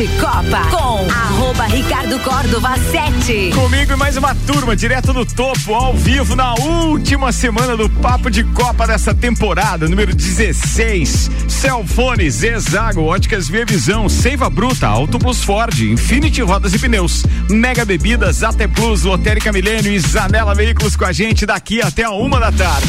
de Copa com arroba Ricardo Córdova 7. Comigo e mais uma turma direto do topo, ao vivo, na última semana do Papo de Copa dessa temporada, número 16. Celfone, Zezago, Óticas Via Visão, Seiva Bruta, Auto Plus Ford, Infinity Rodas e Pneus, Mega Bebidas, AT Plus, Lotérica Milênio e Zanela Veículos com a gente daqui até a uma da tarde.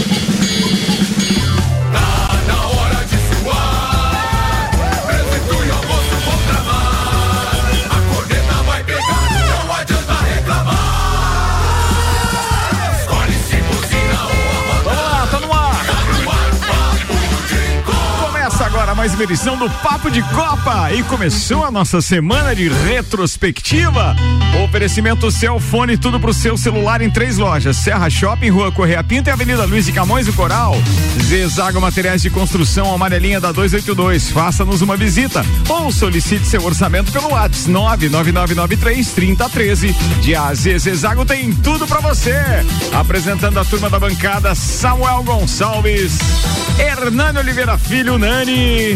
Mais uma edição do Papo de Copa e começou a nossa semana de retrospectiva. Oferecimento Celfone, tudo pro seu celular em três lojas: Serra Shopping, Rua Correia Pinto e Avenida Luiz de Camões do Coral. Zezago Materiais de Construção, amarelinha da 282. Faça-nos uma visita ou solicite seu orçamento pelo WhatsApp 99993 3013. De AZ Zezago tem tudo para você. Apresentando a turma da bancada Samuel Gonçalves, Hernani Oliveira Filho, Nani.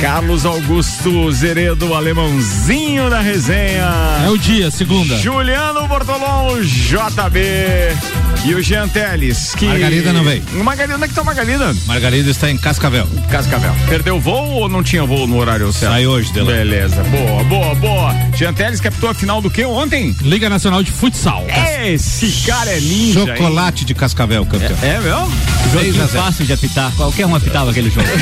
Carlos Augusto Zeredo, alemãozinho da resenha. É o dia, segunda. Juliano Bortolom, JB. E o Jean Teles, que. Margarida não veio. Margarida, onde é que tá Margarida? Margarida está em Cascavel. Cascavel. Perdeu o voo ou não tinha voo no horário certo? Sai hoje, Dela. Beleza, boa, boa, boa. Jean Teles captou a final do que ontem? Liga Nacional de Futsal. Esse cara é ninja. Chocolate hein? de Cascavel, campeão. É, é mesmo? Jogo fácil de apitar. Qualquer um apitava aquele jogo.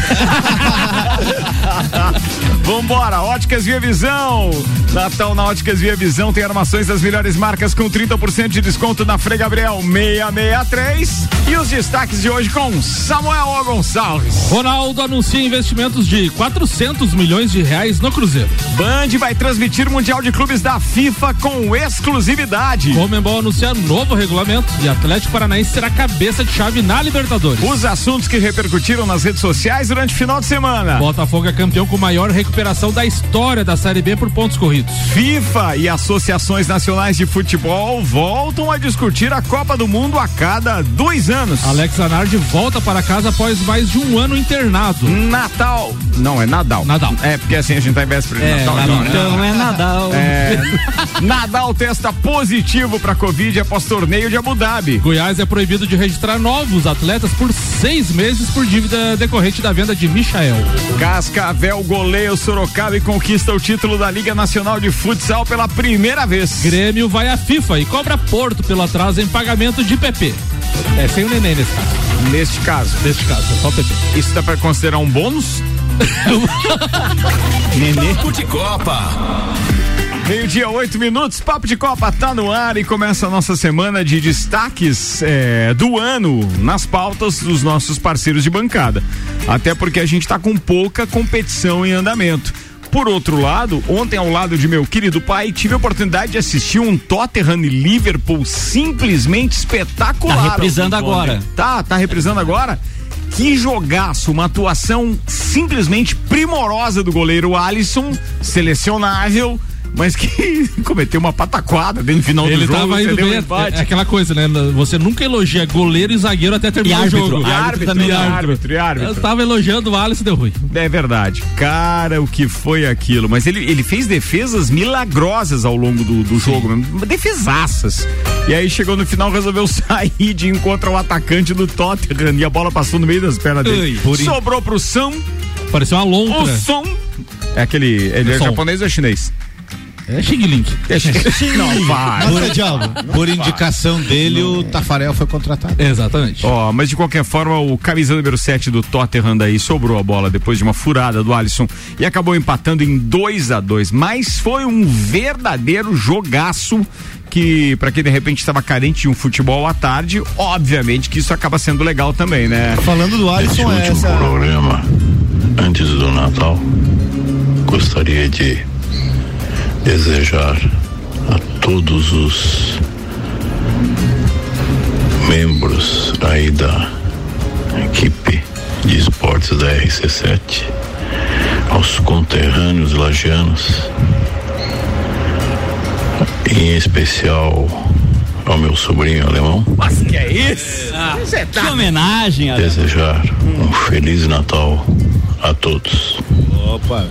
Vambora, Óticas Via Visão. Natal na Óticas Via Visão tem armações das melhores marcas com 30% de desconto na Frei Gabriel 663. E os destaques de hoje com Samuel. Gonçalves. Ronaldo anuncia investimentos de 400 milhões de reais no Cruzeiro. Band vai transmitir o Mundial de Clubes da FIFA com exclusividade. Comembol anuncia novo regulamento e Atlético Paranaense será cabeça de chave na Libertadores. Os assuntos que repercutiram nas redes sociais durante o final de semana. Botafogo é campeão com maior recuperação da história da Série B por pontos corridos. FIFA e associações nacionais de futebol voltam a discutir a Copa do Mundo a cada dois anos. Alex Zanardi volta para casa após mais de um ano internado. Natal. Não, é Nadal. Nadal. É, porque assim a gente tá em véspera de É, Natal. então, então, é Nadal. É, Nadal testa positivo para Covid após torneio de Abu Dhabi. Goiás é proibido de registrar novos atletas por seis meses por dívida decorrente da venda de Michael. Cascavel goleia o Sorocaba e conquista o título da Liga Nacional de Futsal pela primeira vez. Grêmio vai à FIFA e cobra Porto pelo atraso em pagamento de PP. É sem o neném nesse caso. Neste caso. Neste caso, é só o PP. Isso dá para considerar um bônus? Nenê. Papo de Copa. Meio-dia, oito minutos, Papo de Copa tá no ar e começa a nossa semana de destaques é, do ano nas pautas dos nossos parceiros de bancada. Até porque a gente tá com pouca competição em andamento. Por outro lado, ontem ao lado de meu querido pai, tive a oportunidade de assistir um Tottenham e Liverpool simplesmente espetacular. Tá reprisando agora. Tá, tá reprisando agora? Que jogaço, uma atuação simplesmente primorosa do goleiro Alisson, selecionável, mas que cometeu uma pataquada dentro do final Ele do jogo. tava indo um bem. empate. É, aquela coisa, né? Você nunca elogia goleiro e zagueiro até terminar árbitro, o jogo. E árbitro, também e não. árbitro, e árbitro. Eu tava elogiando o Alisson e deu ruim. É verdade. Cara, o que foi aquilo? Mas ele, ele fez defesas milagrosas ao longo do, do jogo, mesmo. defesaças. E aí chegou no final, resolveu sair de encontro ao atacante do Tottenham e a bola passou no meio das pernas dele. Ui, Sobrou pro São, Pareceu uma o lontra. Som. É aquele. Ele é japonês ou é chinês? É Xing Link. Não, vai. Por, por indicação dele, o Tafarel foi contratado. Exatamente. Ó, mas de qualquer forma, o camisa número 7 do Tottenham daí sobrou a bola depois de uma furada do Alisson e acabou empatando em 2 a 2 Mas foi um verdadeiro jogaço que, pra quem de repente estava carente de um futebol à tarde, obviamente que isso acaba sendo legal também, né? Falando do Alisson, é último essa. programa, antes do Natal, gostaria de desejar a todos os membros aí da equipe de esportes da RC7, aos conterrâneos lagianos em especial ao meu sobrinho alemão, Mas que é isso? Você Que tá. homenagem, desejar um feliz Natal a todos. Opa.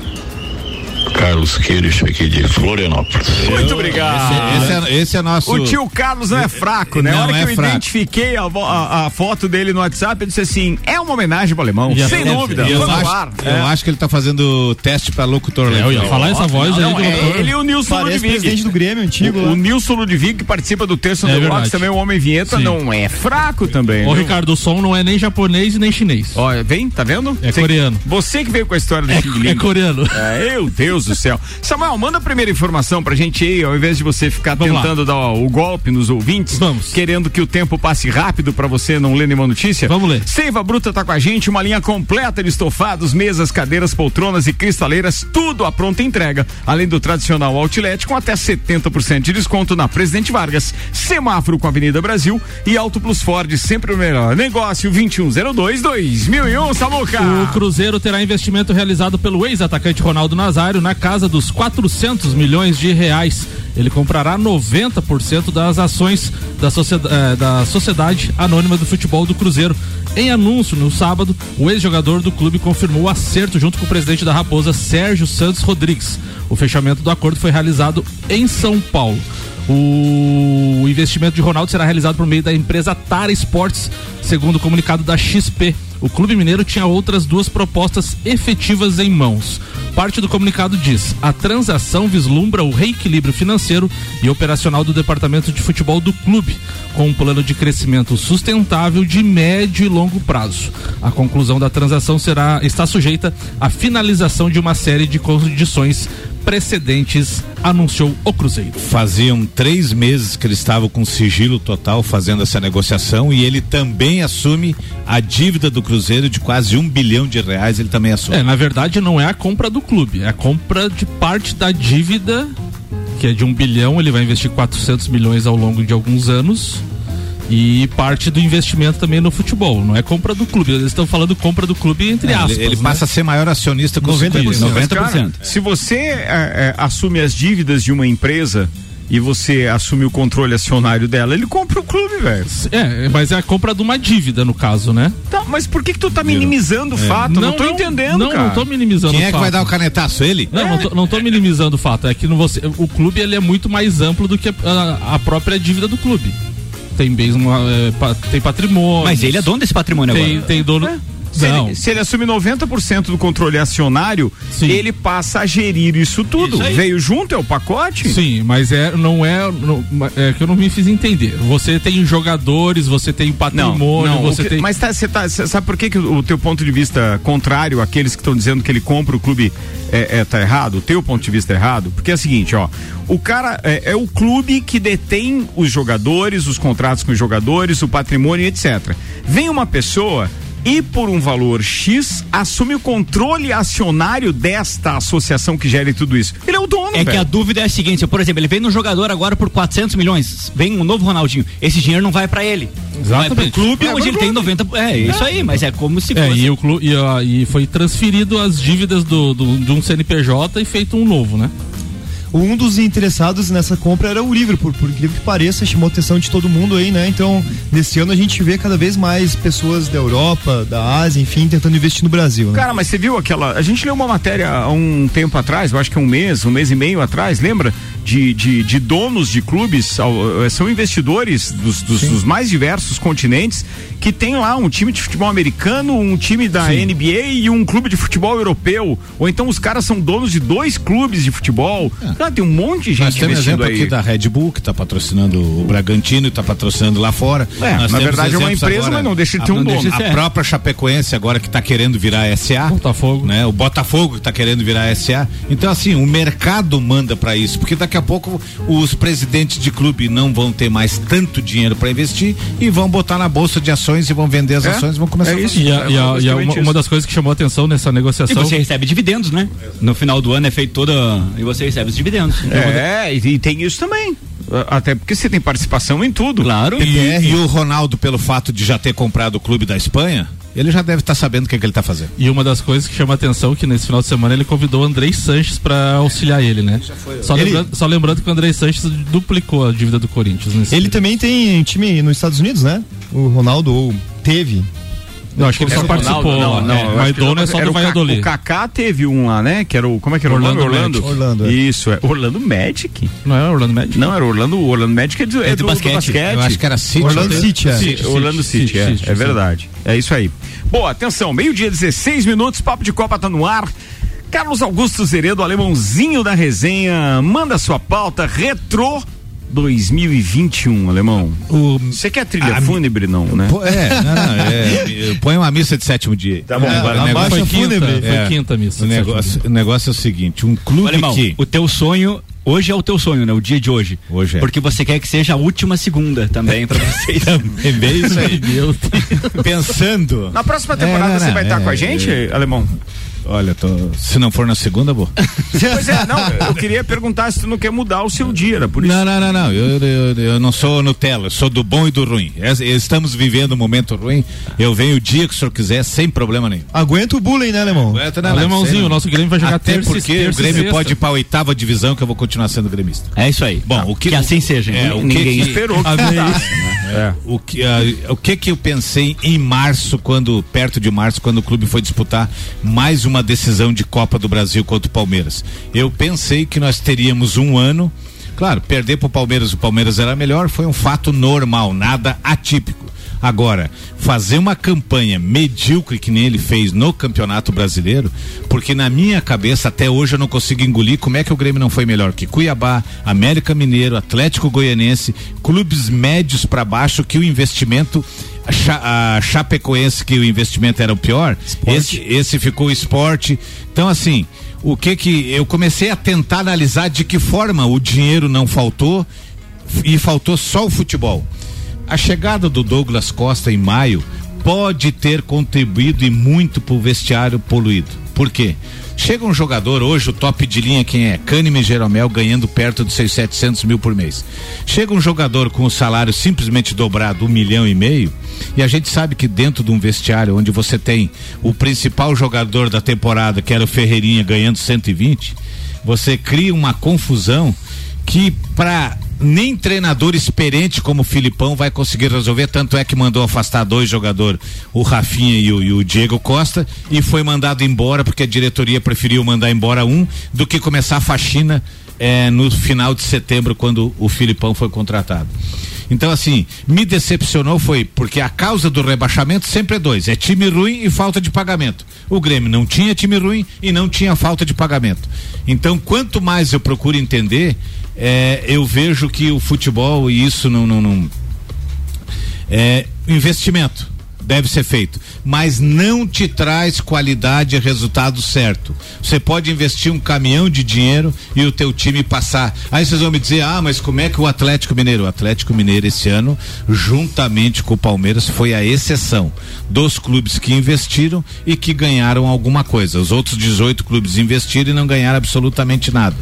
Carlos Queires aqui de Florianópolis. Muito obrigado. Esse, esse é, esse é nosso. O tio Carlos não é fraco, né? Não a hora é que eu fraco. identifiquei a, a- a foto dele no WhatsApp, eu disse assim: é uma homenagem pro alemão. A- Sem é, dúvida. Eu, Vamos acho, lá. eu É. acho que ele tá fazendo teste pra locutor É, eu ia falar essa voz aí Não, do é ele e o Nilson Parece presidente Ludwig. do Grêmio antigo O, lá. o Nilson Ludwig, que participa do Terço É do. Box, também o Homem Vinheta, Sim. não é fraco também. Ô, viu? Ricardo, o som não é nem japonês e nem chinês. Olha, vem, tá vendo? É Você- coreano. Você que veio com a história do É, é coreano. É, meu Deus do céu. Samuel, manda a primeira informação pra gente aí, ao invés de você ficar Vamos lá. tentando dar o golpe nos ouvintes. Vamos. Querendo que o tempo passe rápido pra você não ler nenhuma notícia. Vamos ler. Seiva Bruta tá com a gente, uma linha completa de estofados, mesas, cadeiras, poltronas e cristaleiras, tudo à pronta entrega. Além do tradicional outlet com até 70% de desconto na Presidente Vargas, semáforo com a Avenida Brasil e Auto Plus Ford, sempre o melhor. Negócio 2102 2001, Samuca. O Cruzeiro terá investimento realizado pelo ex-atacante Ronaldo Nazário na casa dos 400 milhões de reais. Ele comprará 90% das ações da, socieda- eh, da Sociedade Anônima do Futebol do Cruzeiro. Em anúncio no sábado, o ex-jogador do clube confirmou o acerto junto com o presidente da Raposa, Sérgio Santos Rodrigues. O fechamento do acordo foi realizado em São Paulo. O investimento de Ronaldo será realizado por meio da empresa Tara Esportes, segundo o comunicado da XP. O Clube Mineiro tinha outras duas propostas efetivas em mãos. Parte do comunicado diz: a transação vislumbra o reequilíbrio financeiro e operacional do departamento de futebol do clube, com um plano de crescimento sustentável de médio e longo prazo. A conclusão da transação será está sujeita à finalização de uma série de condições precedentes, anunciou o Cruzeiro. Faziam três meses que ele estava com sigilo total fazendo essa negociação e ele também assume a dívida do Cruzeiro de quase um bilhão de reais. Ele também assume. É, na verdade não é a compra do clube, é a compra de parte da dívida, que é de um bilhão, ele vai investir 400 milhões ao longo de alguns anos. E parte do investimento também no futebol, não é compra do clube. Eles estão falando compra do clube entre É, aspas. ele ele né? passa a ser maior acionista com 90%. 50%. Mas, cara, se você é, é, assume as dívidas de uma empresa e você assume o controle acionário dela, ele compra o clube, velho. É, mas é a compra de uma dívida no caso, né? Tá, mas por que que tu tá minimizando o fato? Não, tô entendendo, não, cara. Não tô minimizando Quem o é que fato. vai dar o canetaço? Ele? Não, não, tô, não tô minimizando o fato. É que no você, o clube ele é muito mais amplo do que a, a própria dívida do clube. Tem bens, é, pa- tem patrimônio. Mas ele é dono desse patrimônio tem, agora. tem dono. Se Não. ele, se ele assume 90% do controle acionário, Sim. ele passa a gerir isso tudo. Isso. Veio junto, é o pacote? Sim, mas é, não é, não- é que eu não me fiz entender. Você tem jogadores, você tem Não, patrimônio, não, o você que- tem. mas tá, você tá, sabe por que, que o, o teu ponto de vista contrário àqueles que estão dizendo que ele compra o clube é, é, tá errado? O teu ponto de vista é errado? Porque é o seguinte, ó, o cara é, é o clube que detém os jogadores, os contratos com os jogadores, o patrimônio, etc. Vem uma pessoa e por um valor X assume o controle acionário desta associação que gere tudo isso. Ele é o dono, É que a dúvida é a seguinte, por exemplo, ele vem no jogador agora por 400 milhões, vem um novo Ronaldinho, esse dinheiro não vai pra ele. Vai pro Exatamente. clube Vai onde pro ele tem 90, é, isso aí, mas é como se É, fosse e, o clu, e, a- e foi transferido as dívidas do, do, de um CNPJ e feito um novo, né? Um dos interessados nessa compra era o Liverpool, por incrível que pareça, chamou a atenção de todo mundo aí, né? Então, nesse ano a gente vê cada vez mais pessoas da Europa, da Ásia, enfim, tentando investir no Brasil, né? Cara, mas você viu aquela. A gente leu uma matéria há um tempo atrás, eu acho que é um mês, um mês e meio atrás, lembra? De, de, de donos de clubes, eh, são investidores dos, dos, dos mais diversos continentes que tem lá um time de futebol americano, um time da NBA e um clube de futebol europeu. Ou então os caras são donos de dois clubes de futebol. Cara, tem um monte de Nós gente temos investindo exemplo aí. aqui da Red Bull, que está patrocinando o Bragantino e está patrocinando lá fora. É, Nós na temos verdade é uma empresa, mas não deixa de a- ter um dono. A própria Chapecoense agora que está querendo virar SA. Botafogo. Né? O Botafogo que está querendo virar SA. Então, assim, o mercado manda para isso, porque daqui a pouco os presidentes de clube não vão ter mais tanto dinheiro para investir e vão botar na bolsa de ações e vão vender as É, ações e vão começar é a isso. E, a- É e a- e a- uma, isso. uma das coisas que chamou a atenção nessa E negociação. você recebe dividendos, né? No final do ano é feito toda. E você recebe os dividendos. É, e, e tem isso também. Até porque você tem participação em tudo. Claro. E, e o Ronaldo, pelo fato de já ter comprado o clube da Espanha, ele já deve estar sabendo o que, é que ele está fazendo. E uma das coisas que chama a atenção é que nesse final de semana ele convidou o Andrei Sanches para auxiliar ele, né? Só, Ele- lembrando, só lembrando que o Andrei Sanches duplicou a dívida do Corinthians. Nesse Ele também tem time nos Estados Unidos, né? O Ronaldo ou teve. Não, acho que ele só participou. Não, não, é, Aidono é só era do Valladolid. O Kaká teve um lá, né? Que era o. Como é que era o Orlando nome? Orlando? Orlando, é. Isso, é. Orlando Magic? Não é Orlando Magic? Não, era Orlando. Orlando Magic é do, é É do do, do basquete. basquete. Eu acho que era City. Orlando né? City, é. City. Orlando City, City, é, City, é sim. verdade. É isso aí. Boa, atenção, meio-dia, 16 minutos, Papo de Copa tá no ar. Carlos Augusto Zeredo, alemãozinho da resenha, manda sua pauta retrô 2021, alemão. Você quer trilha A mi- fúnebre, não, né? Pô, é, não, não, é, põe uma missa de sétimo dia. Tá bom, É, baixa Foi quinta, fúnebre. foi É, quinta missa. o negócio, o negócio é o seguinte, um clube Olha, irmão, que o teu sonho, hoje é o teu sonho, né? O dia de hoje. Hoje é. Porque você quer que seja a última segunda também pra vocês. é bem isso aí. Meu Deus. Pensando. Na próxima temporada É, não, você não, vai estar é, com a gente, alemão? Olha, tô, se não for na segunda, vou. Pois é, não, eu queria perguntar se tu não quer mudar o seu dia, era por isso. Não, não, não, não. Eu, eu, eu não sou Nutella, eu sou do bom e do ruim. Es- Estamos vivendo um momento ruim. Eu venho o dia que o senhor quiser, sem problema nenhum. Aguenta o bullying, né, alemão? Aguenta, não, Alemãozinho, o nosso Grêmio vai jogar Até terça e- porque terça o Grêmio sexta. pode ir pra oitava divisão, que eu vou continuar sendo gremista. É isso aí. Bom, o que- que assim seja. É, o que Ninguém que- esperou que a- mudasse, né? É. O que, ah, o que que eu pensei em março, quando, perto de março, quando o clube foi disputar mais uma decisão de Copa do Brasil contra o Palmeiras? Eu pensei que nós teríamos um ano, claro, perder pro Palmeiras, o Palmeiras era melhor, foi um fato normal, nada atípico. Agora, fazer uma campanha medíocre que nem ele fez no Campeonato Brasileiro, porque na minha cabeça até hoje eu não consigo engolir como é que o Grêmio não foi melhor que Cuiabá, América Mineiro, Atlético Goianense, clubes médios para baixo que o investimento a Cha- a Chapecoense que o investimento era o pior, esse, esse ficou o esporte. Então assim, o que que eu comecei a tentar analisar de que forma o dinheiro não faltou e faltou só o futebol. A chegada do Douglas Costa em maio pode ter contribuído e muito para o vestiário poluído. Por quê? Chega um jogador, hoje o top de linha quem é? Kahneman e Jeromel ganhando perto de seus 700 mil por mês. Chega um jogador com o salário simplesmente dobrado, um milhão e meio, e a gente sabe que dentro de um vestiário onde você tem o principal jogador da temporada, que era o Ferreirinha, ganhando 120, você cria uma confusão que para nem treinador experiente como o Filipão vai conseguir resolver, tanto é que mandou afastar dois jogadores, o Rafinha e o, e o Diego Costa, e foi mandado embora porque a diretoria preferiu mandar embora um do que começar a faxina eh, no final de setembro, quando o Filipão foi contratado. Então, assim, me decepcionou foi porque a causa do rebaixamento sempre é dois: é time ruim e falta de pagamento. O Grêmio não tinha time ruim e não tinha falta de pagamento. Então, quanto mais eu procuro entender, eh, eu vejo que o futebol, e isso não. não, não é, investimento deve ser feito, mas não te traz qualidade e resultado certo. Você pode investir um caminhão de dinheiro e o teu time passar. Aí vocês vão me dizer: "Ah, mas como é que o Atlético Mineiro, o Atlético Mineiro esse ano, juntamente com o Palmeiras, foi a exceção dos clubes que investiram e que ganharam alguma coisa. Os outros 18 clubes investiram e não ganharam absolutamente nada.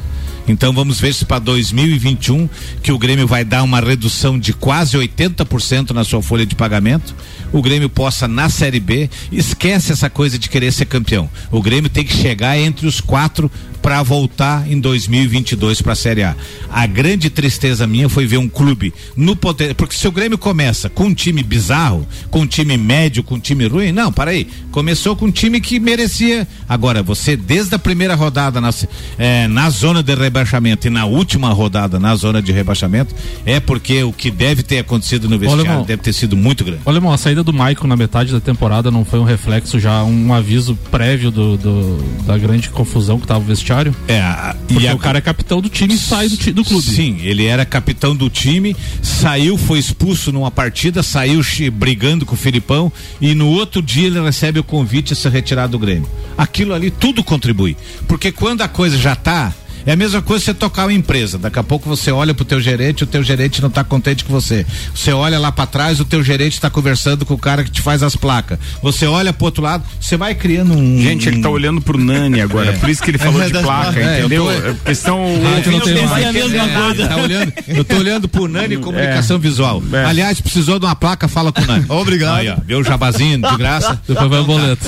Então vamos ver se para 2021 que o Grêmio vai dar uma redução de quase 80% na sua folha de pagamento. O Grêmio possa na Série B esquece essa coisa de querer ser campeão. O Grêmio tem que chegar entre os quatro para voltar em 2022 para a Série A. A grande tristeza minha foi ver um clube no poder, porque se o Grêmio começa com um time bizarro, com um time médio, com um time ruim, não, para aí. Começou com um time que merecia. Agora você desde a primeira rodada na, eh, na zona de rebaixamento e na última rodada na zona de rebaixamento é porque o que deve ter acontecido no vestiário irmão. deve ter sido muito grande. Olha, irmão, a saída do Maicon na metade da temporada não foi um reflexo já, um aviso prévio do, do- da grande confusão que tava o vestiário? É, Porque a- o cara é capitão do time e sai do, do clube. Sim, ele era capitão do time, saiu, foi expulso numa partida, saiu brigando com o Filipão e no outro dia ele recebe o convite a se retirar do Grêmio. Aquilo ali tudo contribui. Porque quando a coisa já tá É a mesma coisa você tocar uma empresa. Daqui a pouco você olha pro teu gerente, o teu gerente não tá contente com você. Você olha lá para trás, o teu gerente tá conversando com o cara que te faz as placas. Você olha pro outro lado, você vai criando um. Gente, ele tá olhando pro Nani agora, por isso que ele falou É, de placa. É, eu entendeu? É porque não ouvindo mais. É. Tá olhando, eu tô olhando pro Nani Comunicação Visual. É. Aliás, precisou de uma placa, fala com o Nani. Obrigado. Aí, ó, viu o jabazinho de graça. Depois vai o boleto.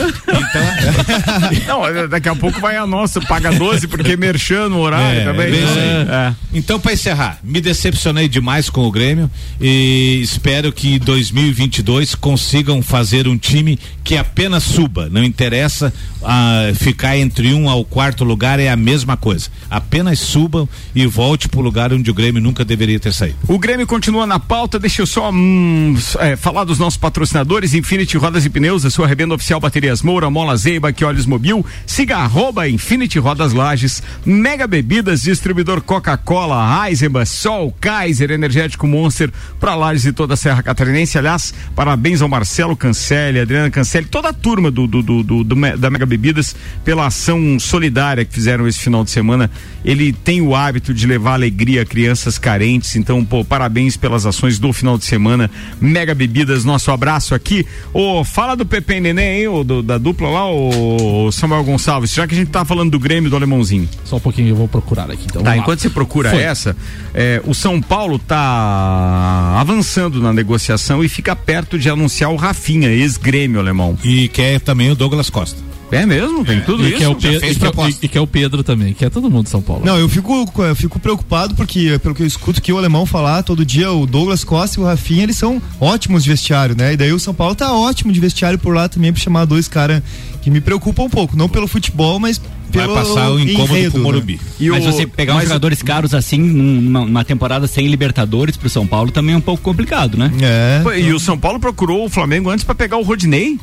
Não, é, daqui a pouco vai a nossa, paga 12 porque merchan no horário É, também. é. É. Então, para encerrar, me decepcionei demais com o Grêmio e espero que 2022 consigam fazer um time que apenas suba. Não interessa ah, ficar entre um ao quarto lugar, é a mesma coisa. Apenas subam e volte pro lugar onde o Grêmio nunca deveria ter saído. O Grêmio continua na pauta, deixa eu só hum, é, falar dos nossos patrocinadores, Infinity Rodas e Pneus, a sua revenda oficial Baterias Moura, Mola Zeiba, que Olhos Mobil, siga arroba Infinity Rodas Lages, Mega Bebidas, distribuidor Coca-Cola, Eisenbach, Sol, Kaiser, Energético Monster, para Lages e toda a Serra Catarinense, aliás, parabéns ao Marcelo Cancelli, Adriana Cancelli, toda a turma do, do, do, do- da Mega Bebidas pela ação solidária que fizeram esse final de semana, ele tem o hábito de levar alegria a crianças carentes, então, pô, parabéns pelas ações do final de semana. Mega Bebidas, nosso abraço aqui. Ô, fala do Pepe e Neném, hein, ô, do- da dupla lá, o Samuel Gonçalves, já que a gente tá falando do Grêmio do Alemãozinho. Só um pouquinho, vou procurar aqui. Então, Tá, enquanto você procura Foi. essa, é, o São Paulo tá avançando na negociação e fica perto de anunciar o Rafinha, ex-grêmio alemão. E quer também o Douglas Costa. É mesmo? Tem tudo E isso? que, é o Pedro, e, que é, o- proposta. e que é o Pedro também, que é todo mundo de São Paulo. Não, eu fico, eu fico preocupado porque, pelo que eu escuto que o alemão falar todo dia, o Douglas Costa e o Rafinha, eles são ótimos de vestiário, né? E daí o São Paulo tá ótimo de vestiário por lá também pra chamar dois caras que me preocupam um pouco, não pelo futebol, mas Vai pelo passar o incômodo enredo, pro né? Morumbi. E Mas o- você pegar uns mas- jogadores caros assim numa, numa temporada sem Libertadores pro São Paulo também é um pouco complicado, né? É. E o São Paulo procurou o Flamengo antes pra pegar o Rodinei?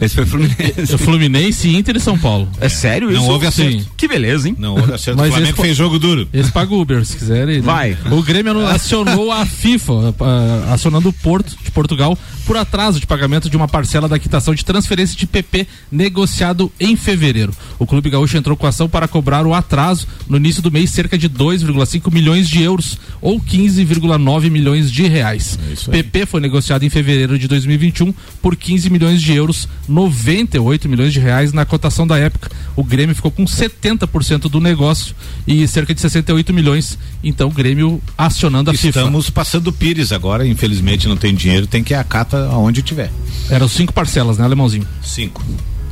Esse foi o Fluminense. O Fluminense, Inter e São Paulo. É sério isso? Não houve acerto. Sim. Que beleza, hein? Não, olha, acerto. O Mas Flamengo esse- fez jogo duro. Eles pagam Uber, se quiserem. Vai. O Grêmio acionou a FIFA, acionando o Porto de Portugal por atraso de pagamento de uma parcela da quitação de transferência de PP negociado em fevereiro. O Clube Gaúcho entrou com ação para cobrar o atraso no início do mês, cerca de 2,5 milhões de euros ou 15,9 milhões de reais. PP foi negociado em fevereiro de 2021 por 15 milhões de euros, 98 milhões de reais na cotação da época. O Grêmio ficou com 70% do negócio e cerca de 68 milhões. Então o Grêmio acionando a FIFA. Estamos passando o Pires agora, infelizmente não tem dinheiro, tem que ir a cata aonde tiver. Eram cinco parcelas, né, Alemãozinho? Cinco.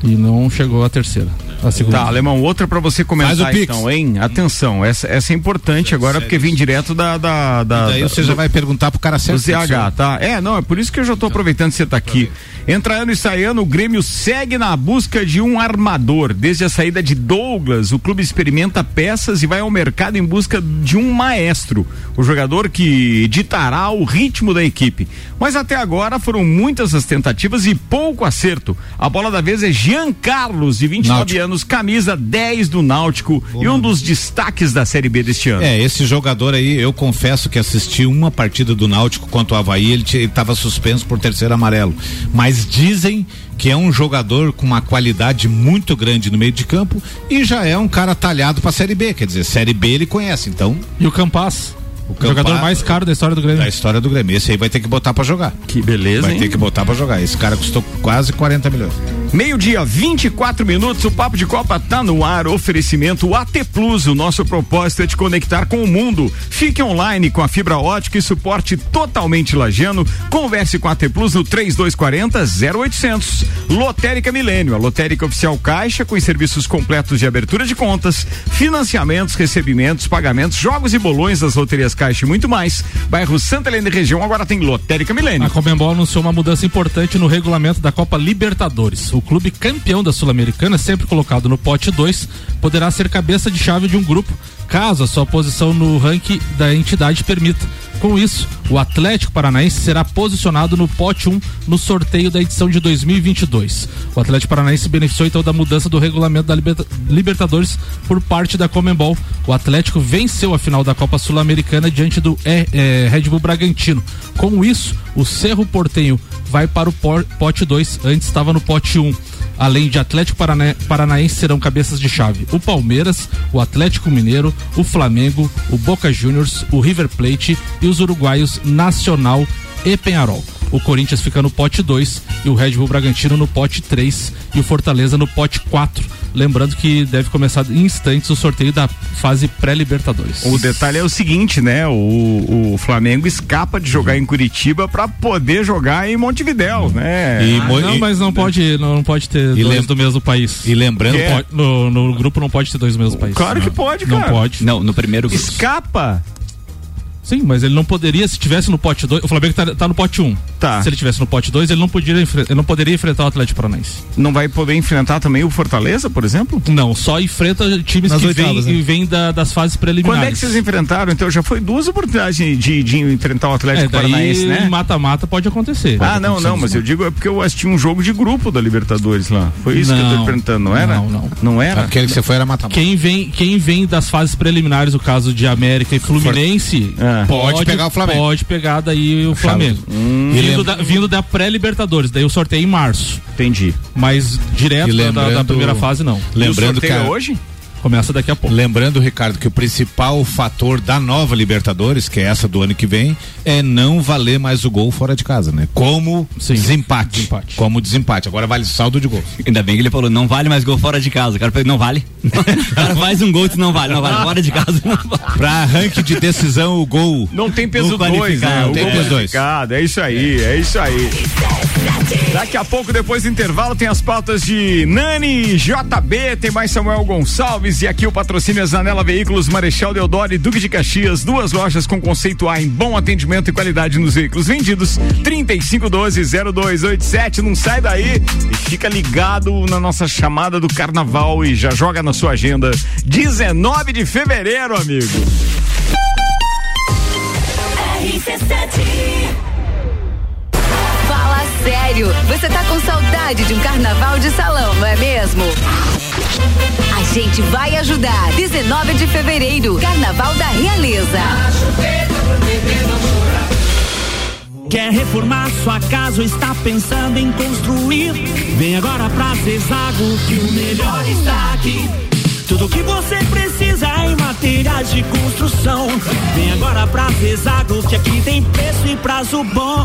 E não chegou a terceira. A segunda. Tá, Alemão, outra pra você comentar o Pix. então, hein? Atenção, essa, essa é importante agora porque vem direto da. da, da Daí da- você já vai perguntar pro cara do certo. ZH, tá? É, não, é por isso que eu já tô aproveitando que você tá aqui. Entra ano e sai ano, o Grêmio segue na busca de um armador. Desde a saída de Douglas, o clube experimenta peças e vai ao mercado em busca de um maestro, o jogador que ditará o ritmo da equipe. Mas até agora foram muitas as tentativas e pouco acerto. A bola da vez é Jean Carlos, de 29 Náutico. anos, camisa 10 do Náutico e um dos destaques da Série B deste ano. É, esse jogador aí, eu confesso que assisti uma partida do Náutico contra o Havaí, ele estava suspenso por terceiro amarelo. Mas dizem que é um jogador com uma qualidade muito grande no meio de campo e já é um cara talhado pra Série B. Quer dizer, Série B ele conhece, então, E o Campas, o Campas- jogador mais caro da história do Grêmio. da história do Grêmio. Esse aí vai ter que botar pra jogar. Que beleza, Vai hein? ter que botar pra jogar. Esse cara custou quase 40 milhões. Meio-dia, 24 minutos, o Papo de Copa tá no ar. Oferecimento AT Plus. O nosso propósito é te conectar com o mundo. Fique online com a fibra ótica e suporte totalmente lajano. Converse com a AT Plus no 3240 0800. Lotérica Milênio, a lotérica oficial Caixa, com os serviços completos de abertura de contas, financiamentos, recebimentos, pagamentos, jogos e bolões das loterias Caixa e muito mais. Bairro Santa Helena e região agora tem Lotérica Milênio. A Comembol anunciou uma mudança importante no regulamento da Copa Libertadores. O clube campeão da Sul-Americana, sempre colocado no pote 2, poderá ser cabeça de chave de um grupo, caso a sua posição no ranking da entidade permita. Com isso, o Atlético Paranaense será posicionado no pote 1 no sorteio da edição de 2022. O Atlético Paranaense beneficiou então da mudança do regulamento da Liberta- Libertadores por parte da Comembol. O Atlético venceu a final da Copa Sul-Americana diante do eh, eh, Red Bull Bragantino. Com isso, o Cerro Portenho vai para o por- pote 2, antes estava no pote 1. Além de Atlético Parana Paranaense serão cabeças de chave o Palmeiras, o Atlético Mineiro, o Flamengo, o Boca Juniors, o River Plate e os uruguaios Nacional e Penharol. O Corinthians fica no pote 2 e o Red Bull Bragantino no pote 3 e o Fortaleza no pote 4. Lembrando que deve começar em instantes o sorteio da fase pré-Libertadores. O detalhe é o seguinte, né? O, o Flamengo escapa de jogar em Curitiba para poder jogar em Montevidéu, né? E, ah, não, mas não pode, não, não pode ter dois do mesmo país. E lembrando, pode, no, no, grupo não pode ter dois do mesmo país. Claro que pode, cara. Não pode. Não, no primeiro grupo. Escapa. Sim, mas ele não poderia, se tivesse no pote 2, o Flamengo tá, tá, no pote 1. Um. Tá. Se ele tivesse no pote 2, ele não poderia ele não poderia enfrentar o Atlético Paranaense. Não vai poder enfrentar também o Fortaleza, por exemplo? Não, só enfrenta times Nas que oitavas, vêm né? vem da, das fases preliminares. Quando é que vocês enfrentaram? Então já foi duas oportunidades de, de, enfrentar o Atlético é, Paranaense, né? mata-mata pode acontecer. Ah, pode não, acontecer não, mas eu digo é porque eu assisti um jogo de grupo da Libertadores lá. Foi isso não, que eu tô perguntando, não era? Não, não. Não era? Aquele que você foi era mata-mata. Quem vem, quem vem das fases preliminares, o caso de América e Fluminense, é. Pode, pode pegar o Flamengo. Pode pegar daí o Flamengo. Hum. Vindo, da, vindo da pré-Libertadores, daí o sorteio em março. Entendi. Mas direto da, da, primeira fase, não. Lembrando que é hoje? Começa daqui a pouco. Lembrando, Ricardo, que o principal fator da nova Libertadores, que é essa do ano que vem, é não valer mais o gol fora de casa, né? Como Sim, desempate. desempate. Como desempate. Agora vale saldo de gol. Ainda bem que ele falou, não vale mais gol fora de casa. O cara falou, não vale. o cara faz um gol e não vale, não vale. Fora de casa não vale. Pra arranque de decisão, o gol. Não tem peso dois, né? Não tem peso dois. É isso aí, é isso aí. Daqui a pouco, depois do intervalo, tem as pautas de Nani, JB, tem mais Samuel Gonçalves e aqui o patrocínio é Zanela Veículos, Marechal Deodoro e Duque de Caxias, duas lojas com conceito A em bom atendimento e qualidade nos veículos vendidos, 3512-0287, não sai daí e fica ligado na nossa chamada do carnaval e já joga na sua agenda, 19 de fevereiro, amigo. RC7 sério, você tá com saudade de um carnaval de salão, não é mesmo? A gente vai ajudar. 19 de fevereiro, Carnaval da Realeza. Quer reformar sua casa ou está pensando em construir? Vem agora pra Zezago que o melhor está aqui. Tudo que você precisa em materiais de construção. Vem agora pra Zezago que aqui tem preço e prazo bom.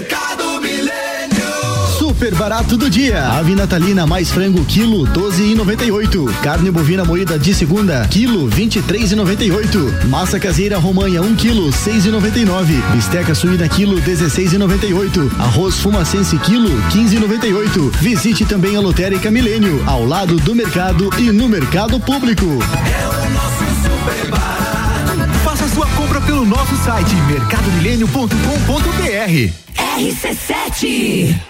Super barato do dia. Ave natalina mais frango quilo 12,98. Carne bovina moída de segunda quilo 23,98. Massa caseira romanha 1 um quilo 6,99. Bisteca suína quilo 16,98. Arroz fumacense quilo 15,98. Visite também a Lotérica Milênio ao lado do mercado e no mercado público. É o nosso super barato. Faça sua compra pelo nosso site mercadomilênio.com.br. RC7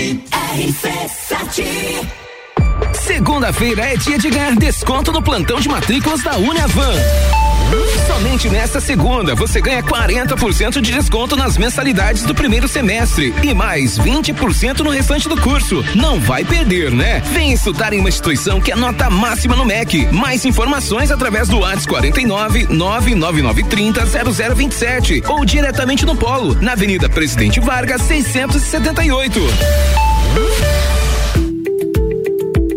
RC7 Segunda-feira é dia de ganhar desconto no plantão de matrículas da Uniavan. Somente nesta segunda você ganha 40% de desconto nas mensalidades do primeiro semestre e mais 20% no restante do curso. Não vai perder, né? Vem estudar em uma instituição que é nota máxima no MEC. Mais informações através do WhatsApp 49 99930 0027 ou diretamente no Polo, na Avenida Presidente Vargas 678.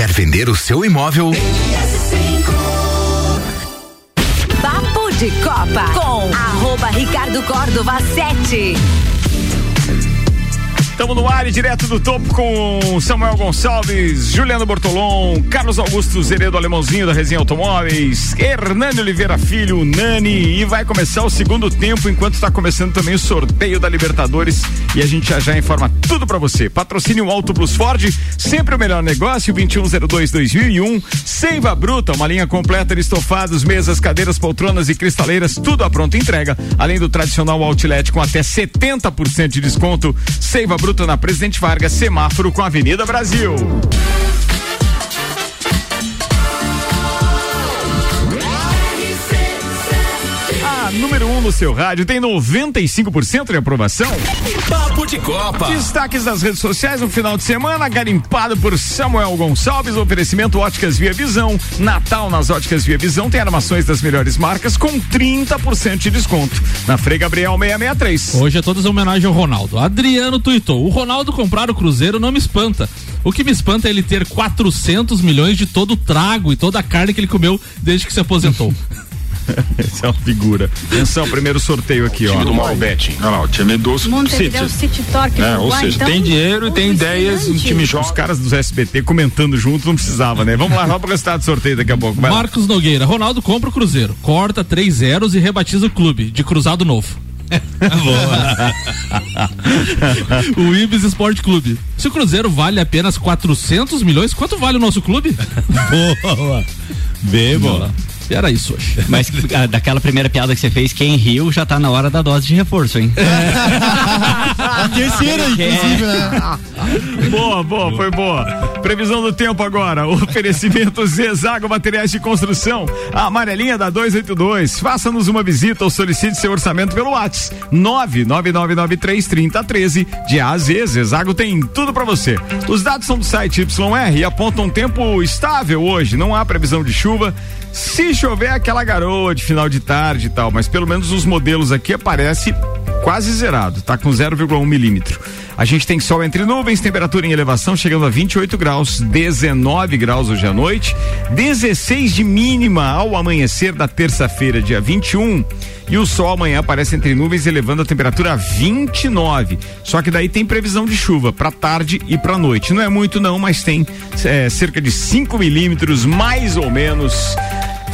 Quer vender o seu imóvel? Papo de Copa com arroba Ricardo Córdova 7. Estamos no ar e direto do topo com Samuel Gonçalves, Juliano Bortolom, Carlos Augusto Zeredo Alemãozinho da Resenha Automóveis, Hernani Oliveira Filho, Nani, e vai começar o segundo tempo enquanto está começando também o sorteio da Libertadores e a gente já já informa tudo para você. Patrocínio Auto Plus Ford, sempre o melhor negócio, 2102-2001, Seiva Bruta, uma linha completa de estofados, mesas, cadeiras, poltronas e cristaleiras, tudo à pronta entrega, além do tradicional outlet com até 70% de desconto. Seiva Bruta na Presidente Vargas, semáforo com a Avenida Brasil. Número 1 um no seu rádio tem 95% de aprovação. Papo de Copa. Destaques das redes sociais no final de semana, garimpado por Samuel Gonçalves, oferecimento Óticas Via Visão. Natal nas Óticas Via Visão tem armações das melhores marcas com 30% de desconto. Na Frei Gabriel 663. Hoje é todas homenagem ao Ronaldo. Adriano tuitou: o Ronaldo comprar o Cruzeiro não me espanta. O que me espanta é ele ter 400 milhões de todo o trago e toda a carne que ele comeu desde que se aposentou. Essa é uma figura. Atenção, primeiro sorteio aqui, ó. Time do Malbete. Olha lá, o time dos Montevideo City. City Torque. É, ou seja, tem dinheiro e tem ideias, o time joga. Os caras dos SBT comentando junto não precisava, né? Vamos lá, vamos pro resultado do sorteio daqui a pouco. Vai lá. Marcos Nogueira, Ronaldo compra o Cruzeiro, corta três zeros e rebatiza o clube de Cruzado Novo. o Ibis Esporte Clube. Se o Cruzeiro vale apenas 400 milhões, quanto vale o nosso clube? Boa. Bem boa. Era isso hoje. Mas ah, daquela primeira piada que você fez, quem riu já tá na hora da dose de reforço, hein? A terceira, inclusive, né? Boa, boa, foi boa. Previsão do tempo agora. Oferecimento Zezago Materiais de Construção. A amarelinha da 282. Faça-nos uma visita ou solicite seu orçamento pelo WhatsApp. 999933013. De A a Z, Zezago tem tudo pra você. Os dados são do site YR e apontam um tempo estável hoje. Não há previsão de chuva. Se chover, aquela garoa de final de tarde e tal, mas pelo menos os modelos aqui aparece quase zerado, tá com 0,1 milímetro. A gente tem sol entre nuvens, temperatura em elevação chegando a 28 graus, 19 graus hoje à noite, 16 de mínima ao amanhecer da terça-feira, dia 21. E o sol amanhã aparece entre nuvens, elevando a temperatura a 29. Só que daí tem previsão de chuva para tarde e para noite. Não é muito, não, mas tem é, cerca de 5 milímetros, mais ou menos.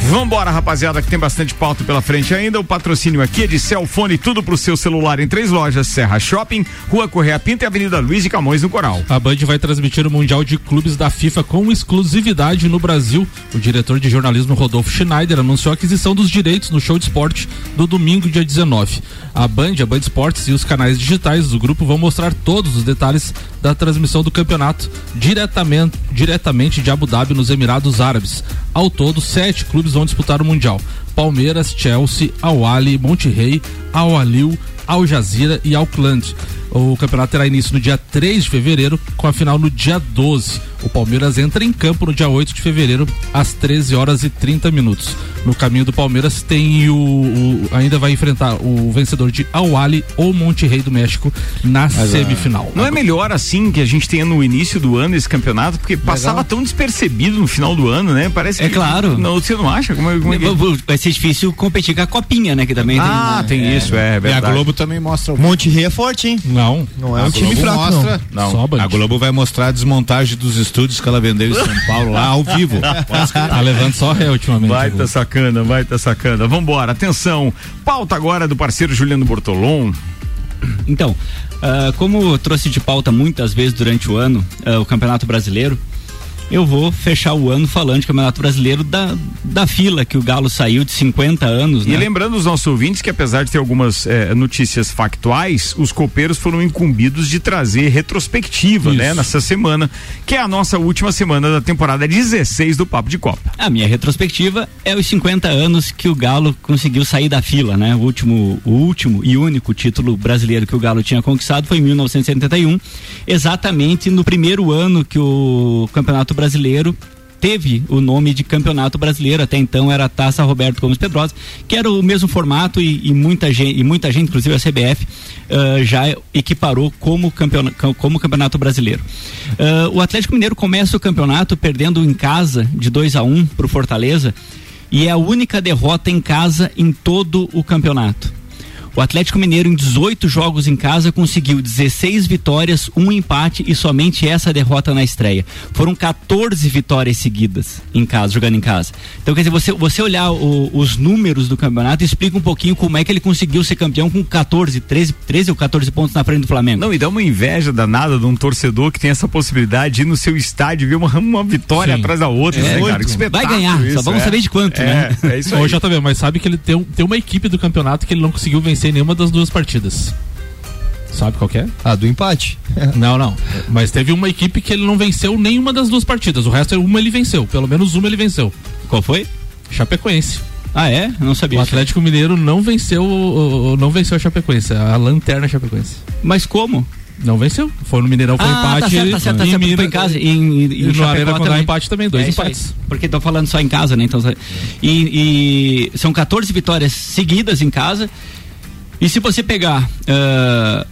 Vambora, rapaziada, que tem bastante pauta pela frente ainda. O patrocínio aqui é de Celfone, tudo pro seu celular em três lojas: Serra Shopping, Rua Correia Pinta e Avenida Luiz e Camões no Coral. A Band vai transmitir o Mundial de Clubes da FIFA com exclusividade no Brasil. O diretor de jornalismo Rodolfo Schneider anunciou a aquisição dos direitos no show de esporte do domingo, dia 19. A Band, a Band Esportes e os canais digitais do grupo vão mostrar todos os detalhes da transmissão do campeonato diretamente, diretamente de Abu Dhabi nos Emirados Árabes. Ao todo, sete clubes vão disputar o Mundial: Palmeiras, Chelsea, Al Ahly, Monte Rey, Al Alil, Al Jazeera e Auckland. O campeonato terá início no dia 3 de fevereiro, com a final no dia 12. O Palmeiras entra em campo no dia 8 de fevereiro, às 13 horas e 30 minutos. No caminho do Palmeiras tem o, o ainda vai enfrentar o vencedor de Awali ou Monte Rei do México na Mas, semifinal. Não é melhor assim que a gente tenha no início do ano esse campeonato, porque passava tão despercebido no final do ano, né? Parece É que- claro. Não, você não acha? Como é, como é que- Vai ser difícil competir com a copinha, né? Que também Ah, tem isso, é, E a Globo também mostra o Monte Rei é forte, hein? Não. Não é a um time Globo fraco, mostra, não. Só a Globo vai mostrar a desmontagem dos estúdios que ela vendeu em São Paulo lá ao vivo. Tá levando só ré ultimamente. Vai tá sacana, vai tá sacana. Vambora, atenção. Pauta agora do parceiro Juliano Bortolom. Então, ah, como trouxe de pauta muitas vezes durante o ano ah, o Campeonato Brasileiro, eu vou fechar o ano falando de Campeonato Brasileiro da, da fila que o Galo saiu de 50 anos, E né? lembrando os nossos ouvintes que apesar de ter algumas eh, notícias factuais, os copeiros foram incumbidos de trazer retrospectiva, Isso. né, nessa semana, que é a nossa última semana da temporada 16 do Papo de Copa. A minha retrospectiva é os 50 anos que o Galo conseguiu sair da fila, né? O último, o último e único título brasileiro que o Galo tinha conquistado foi em 1971, exatamente no primeiro ano que o Campeonato Brasileiro teve o nome de Campeonato Brasileiro, até então era a Taça Roberto Gomes Pedrosa, que era o mesmo formato e, e muita gente, e muita gente, inclusive a CBF, ah, já equiparou como, campeona, como Campeonato Brasileiro. Ah, o Atlético Mineiro começa o campeonato perdendo em casa de 2 a 1 um para o Fortaleza e é a única derrota em casa em todo o campeonato. O Atlético Mineiro, em 18 jogos em casa, conseguiu 16 vitórias, um empate e somente essa derrota na estreia. Foram 14 vitórias seguidas em casa, jogando em casa. Então, quer dizer, você, você olhar o- os números do campeonato explica um pouquinho como é que ele conseguiu ser campeão com 14, 13, 13 ou 14 pontos na frente do Flamengo. Não, e dá uma inveja danada de um torcedor que tem essa possibilidade de ir no seu estádio e ver uma, uma vitória Sim. atrás da outra, É, né, cara? Que Vai ganhar, só isso, vamos é. saber de quanto, é, né? É isso aí. Ô, JB, mas sabe que ele tem, tem uma equipe do campeonato que ele não conseguiu vencer em nenhuma das duas partidas. Sabe qual é? Ah, do empate. Não, não. Mas teve uma equipe que ele não venceu nenhuma das duas partidas. O resto, uma ele venceu. Pelo menos uma ele venceu. Qual foi? Chapecoense. Ah, é? Não sabia. O Atlético Mineiro não venceu, não venceu a Chapecoense, a lanterna Chapecoense. Mas como? Não venceu. Foi no Mineirão, foi ah, empate. tá certo, tá certo, tá em certo. Minas- em casa. E, E em no Arena Condá também. empate também, dois É isso aí. empates. Porque estão falando só em casa, né? Então, e, e são 14 vitórias seguidas em casa. E se você pegar ah,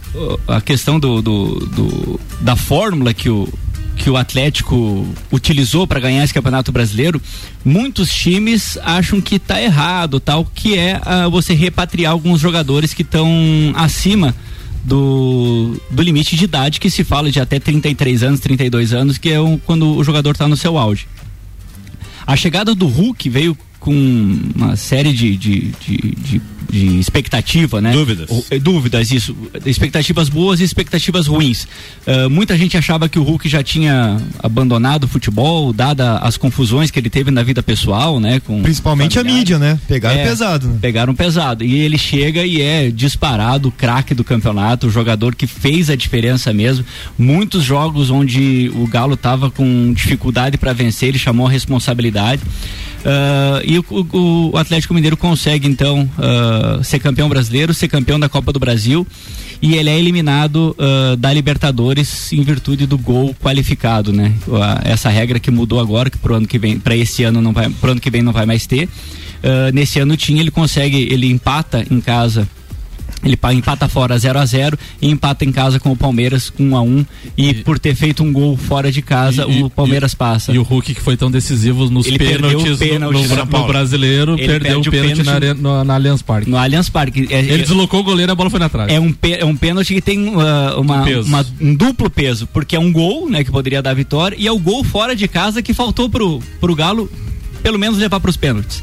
a questão do, do- do- da fórmula que o, que o Atlético utilizou para ganhar esse campeonato brasileiro, muitos times acham que está errado, tal, que é ah, você repatriar alguns jogadores que estão acima do, do limite de idade que se fala de até 33 anos, 32 anos, que é um- quando o jogador está no seu auge. A chegada do Hulk veio com uma série de, de, de, de- de expectativa, né? Dúvidas. O- eh, dúvidas, isso. Expectativas boas e expectativas ruins. Ah, muita gente achava que o Hulk já tinha abandonado o futebol, dada as confusões que ele teve na vida pessoal, né? Com Principalmente a mídia, né? Pegaram É, pesado, né? Pegaram pesado. E ele chega e é disparado, o craque do campeonato, o jogador que fez a diferença mesmo. Muitos jogos onde o Galo tava com dificuldade para vencer, ele chamou a responsabilidade. Ah, e o, o- Atlético Mineiro consegue então ah, ser campeão brasileiro, ser campeão da Copa do Brasil e ele é eliminado ah, da Libertadores em virtude do gol qualificado, né? Essa regra que mudou agora, que pro ano que vem, para esse ano não vai, pro ano que vem não vai mais ter. Nesse ano tinha, ele consegue, ele empata em casa. Ele pa- empata fora 0 a 0 e empata em casa com o Palmeiras 1 a 1 e, por ter feito um gol fora de casa, E- o Palmeiras passa. E o Hulk que foi tão decisivo nos Ele o pênaltis no- no, no Paulo. brasileiro, Ele perdeu o pênalti, na, pênalti are- no, na Allianz Parque. No Allianz Parque. É, Ele é- deslocou o goleiro, a bola foi na trave. é um, é um pênalti que tem uh, uma, Um uma- um duplo peso, porque é um gol, né, que poderia dar vitória, e é o gol fora de casa que faltou pro, pro Galo pelo menos levar para os pênaltis.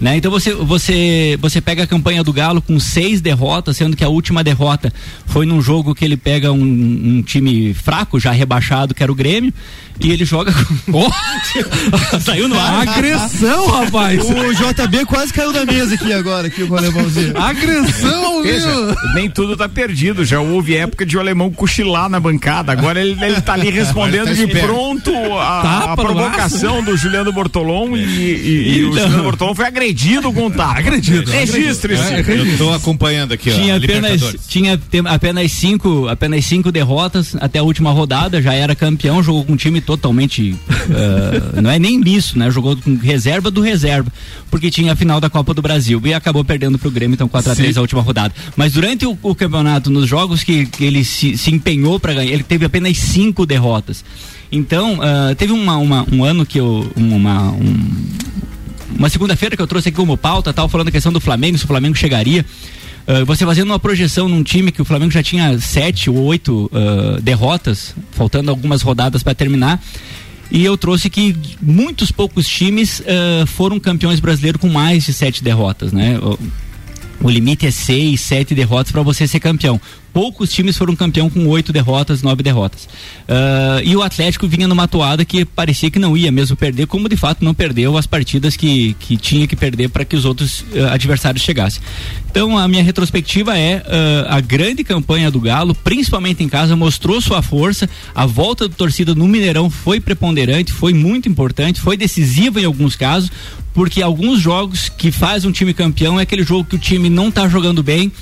Né? Então você, você, você pega a campanha do Galo com seis derrotas, sendo que a última derrota foi num jogo que ele pega um, um time fraco, já rebaixado, que era o Grêmio, e ele joga com. Saiu no ar. Agressão, rapaz. O JB quase caiu da mesa aqui agora, aqui com o alemãozinho. Agressão, Veja, nem tudo tá perdido. Já houve época de o alemão cochilar na bancada. Agora ele, ele tá ali respondendo Agora tá de esperto. pronto a, a provocação do Juliano Bortolom e, e- e o Então. Juliano Bortolom foi agredido com o tapa. Agredido. Registre isso. Eu tô acompanhando aqui, ó. tinha apenas, tinha apenas cinco apenas cinco derrotas até a última rodada já era campeão jogou com um time totalmente eh, não é nem misto né? Jogou com reserva do reserva porque tinha a final da Copa do Brasil e acabou perdendo pro Grêmio então 4 a 3 a última rodada. Mas durante o, o campeonato nos jogos que, que ele se, se empenhou para ganhar ele teve apenas cinco derrotas. Então ah, teve uma, uma- um ano que eu uma um, uma segunda-feira que eu trouxe aqui como pauta, tal, falando da questão do Flamengo, se o Flamengo chegaria. Ah, você fazendo uma projeção num time que o Flamengo já tinha sete ou oito ah, derrotas, faltando algumas rodadas para terminar. E eu trouxe que muitos poucos times ah, foram campeões brasileiros com mais de sete derrotas, né? O- o limite é seis, sete derrotas para você ser campeão. Poucos times foram campeão com oito derrotas, nove derrotas. Ah, e o Atlético vinha numa toada que parecia que não ia mesmo perder, como de fato não perdeu as partidas que, que tinha que perder para que os outros ah, adversários chegassem. Então a minha retrospectiva é ah, a grande campanha do Galo, principalmente em casa, mostrou sua força. A volta do torcida no Mineirão foi preponderante, foi muito importante, foi decisiva em alguns casos, porque alguns jogos que faz um time campeão é aquele jogo que o time não tá jogando bem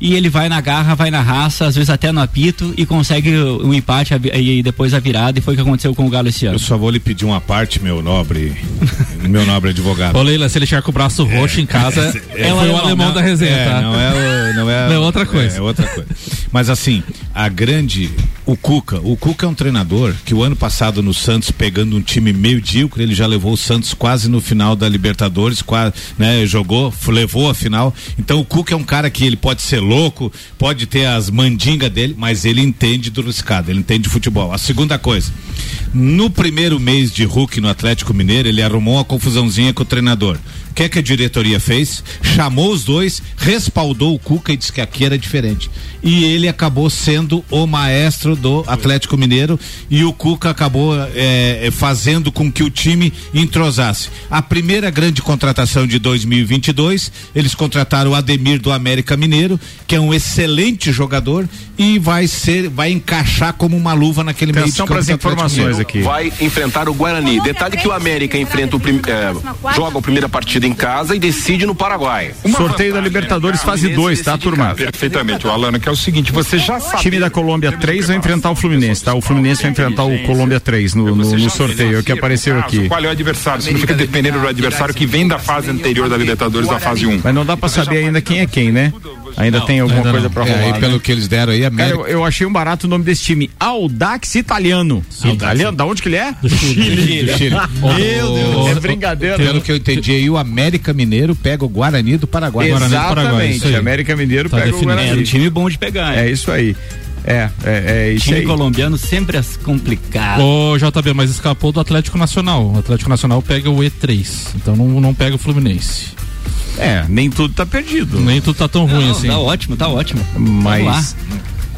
e ele vai na garra, vai na raça, às vezes até no apito e consegue um empate e depois a virada e foi o que aconteceu com o Galo esse ano. Eu só vou lhe pedir uma parte, meu nobre, meu nobre advogado. Ô Leila, se ele chegar com o braço roxo em casa, é, foi o alemão não, da resenha, é, tá? Não é, não é, Não, é outra coisa. É, outra coisa. Mas assim, a grande. O Cuca. O Cuca é um treinador que o ano passado no Santos, pegando um time medíocre, ele já levou o Santos quase no final da Libertadores, quase, né? Jogou, levou a final. Então o Cuca é um cara que ele pode ser louco, pode ter as mandingas dele, mas ele entende do riscado, ele entende de futebol. A segunda coisa, no primeiro mês de Hulk no Atlético Mineiro, ele arrumou uma confusãozinha com o treinador. O que é que a diretoria fez? Chamou os dois, respaldou o Cuca e disse que aqui era diferente. E ele acabou sendo o maestro do Atlético Mineiro e o Cuca acabou eh, fazendo com que o time entrosasse. A primeira grande contratação de 2022, eles contrataram o Ademir do América Mineiro, que é um excelente jogador e vai ser, vai encaixar como uma luva naquele meio de campo do Atlético informações aqui. Vai enfrentar o Guarani. Detalhe que o América enfrenta o prim- é, joga a primeira partida em casa e decide no Paraguai. Sorteio da Libertadores fase 2, tá, turma? Perfeitamente, o Alano, que é o seguinte, você já sabe. Time da Colômbia 3 vai enfrentar o Fluminense, tá? O Fluminense vai enfrentar o Colômbia 3 no, no, no sorteio, é o que apareceu aqui. Qual é o adversário? Você não fica dependendo do adversário que vem da fase anterior da Libertadores, da fase 1. Mas não dá pra saber ainda quem é quem, né? Ainda tem alguma ainda coisa não. pra É, rolar. aí pelo né? que eles deram aí, Cara, América. eu, eu achei um barato o nome desse time. Audax Italiano. Italiano? Da onde que ele é? Do Chile. do Chile. Meu Deus. É brincadeira. Pelo que eu entendi aí, o América Mineiro pega o Guarani do Paraguai. Exatamente. América Mineiro Tá pega o definido. Guarani. É um time bom de pegar. É isso aí. É, é, é isso time aí. colombiano sempre é complicado. Ô, JB, mas escapou do Atlético Nacional. O Atlético Nacional pega o E3, então não, não pega o Fluminense. É, nem tudo tá perdido. Nem tudo tá tão ruim Não, assim. Tá ótimo, tá ótimo. Vamos lá. Mas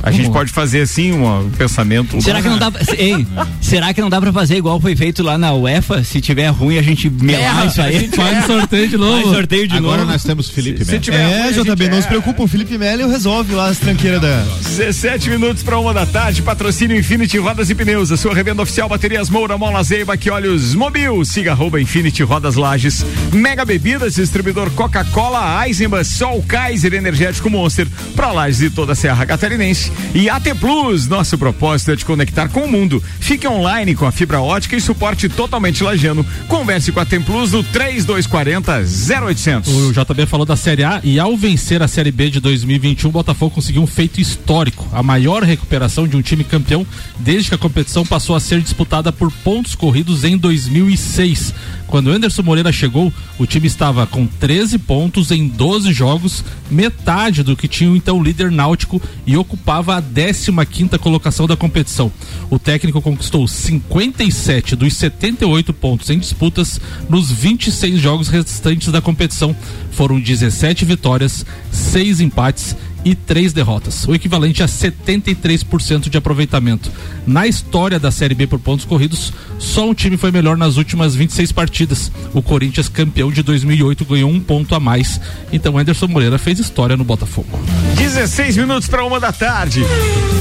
a gente pode fazer assim um, um pensamento. Será que não dá, pra- ei, será que não dá pra fazer igual foi feito lá na UEFA? Se tiver ruim, a gente melar É, isso aí. faz sorteio de Faz sorteio de Agora novo. nós temos Felipe Se Melo. tiver É, JB, não se preocupa, o Felipe Melo resolve lá as tranqueiras da. 17 minutos para uma da tarde, patrocínio Infinity Rodas e Pneus, a sua revenda oficial Baterias Moura, Mola Zeiba, que olhos Mobil, siga arroba Infinity Rodas Lages, Mega Bebidas, distribuidor Coca-Cola, Eisenbahn, Sol Kaiser, Energético Monster, para Lages e toda a Serra Catarinense e AT Plus, nosso propósito é te conectar com o mundo. Fique online com a fibra ótica e suporte totalmente lajano. Converse com a Tem Plus no 3240 0800. O JB falou da Série A e ao vencer a Série B de 2021, o Botafogo conseguiu um feito histórico, a maior recuperação de um time campeão desde que a competição passou a ser disputada por pontos corridos em 2006. Quando Anderson Moreira chegou, o time estava com 13 pontos em 12 jogos, metade do que tinha o então líder náutico e ocupava disputava a 15 quinta colocação da competição. O técnico conquistou 57 dos 78 pontos em disputas nos 26 jogos restantes da competição. Foram 17 vitórias, 6 empates e três derrotas, o equivalente a 73% de aproveitamento. Na história da Série B por pontos corridos, só um time foi melhor nas últimas 26 partidas. O Corinthians, campeão de 2008, ganhou um ponto a mais. Então, Anderson Moreira fez história no Botafogo. 16 minutos para uma da tarde.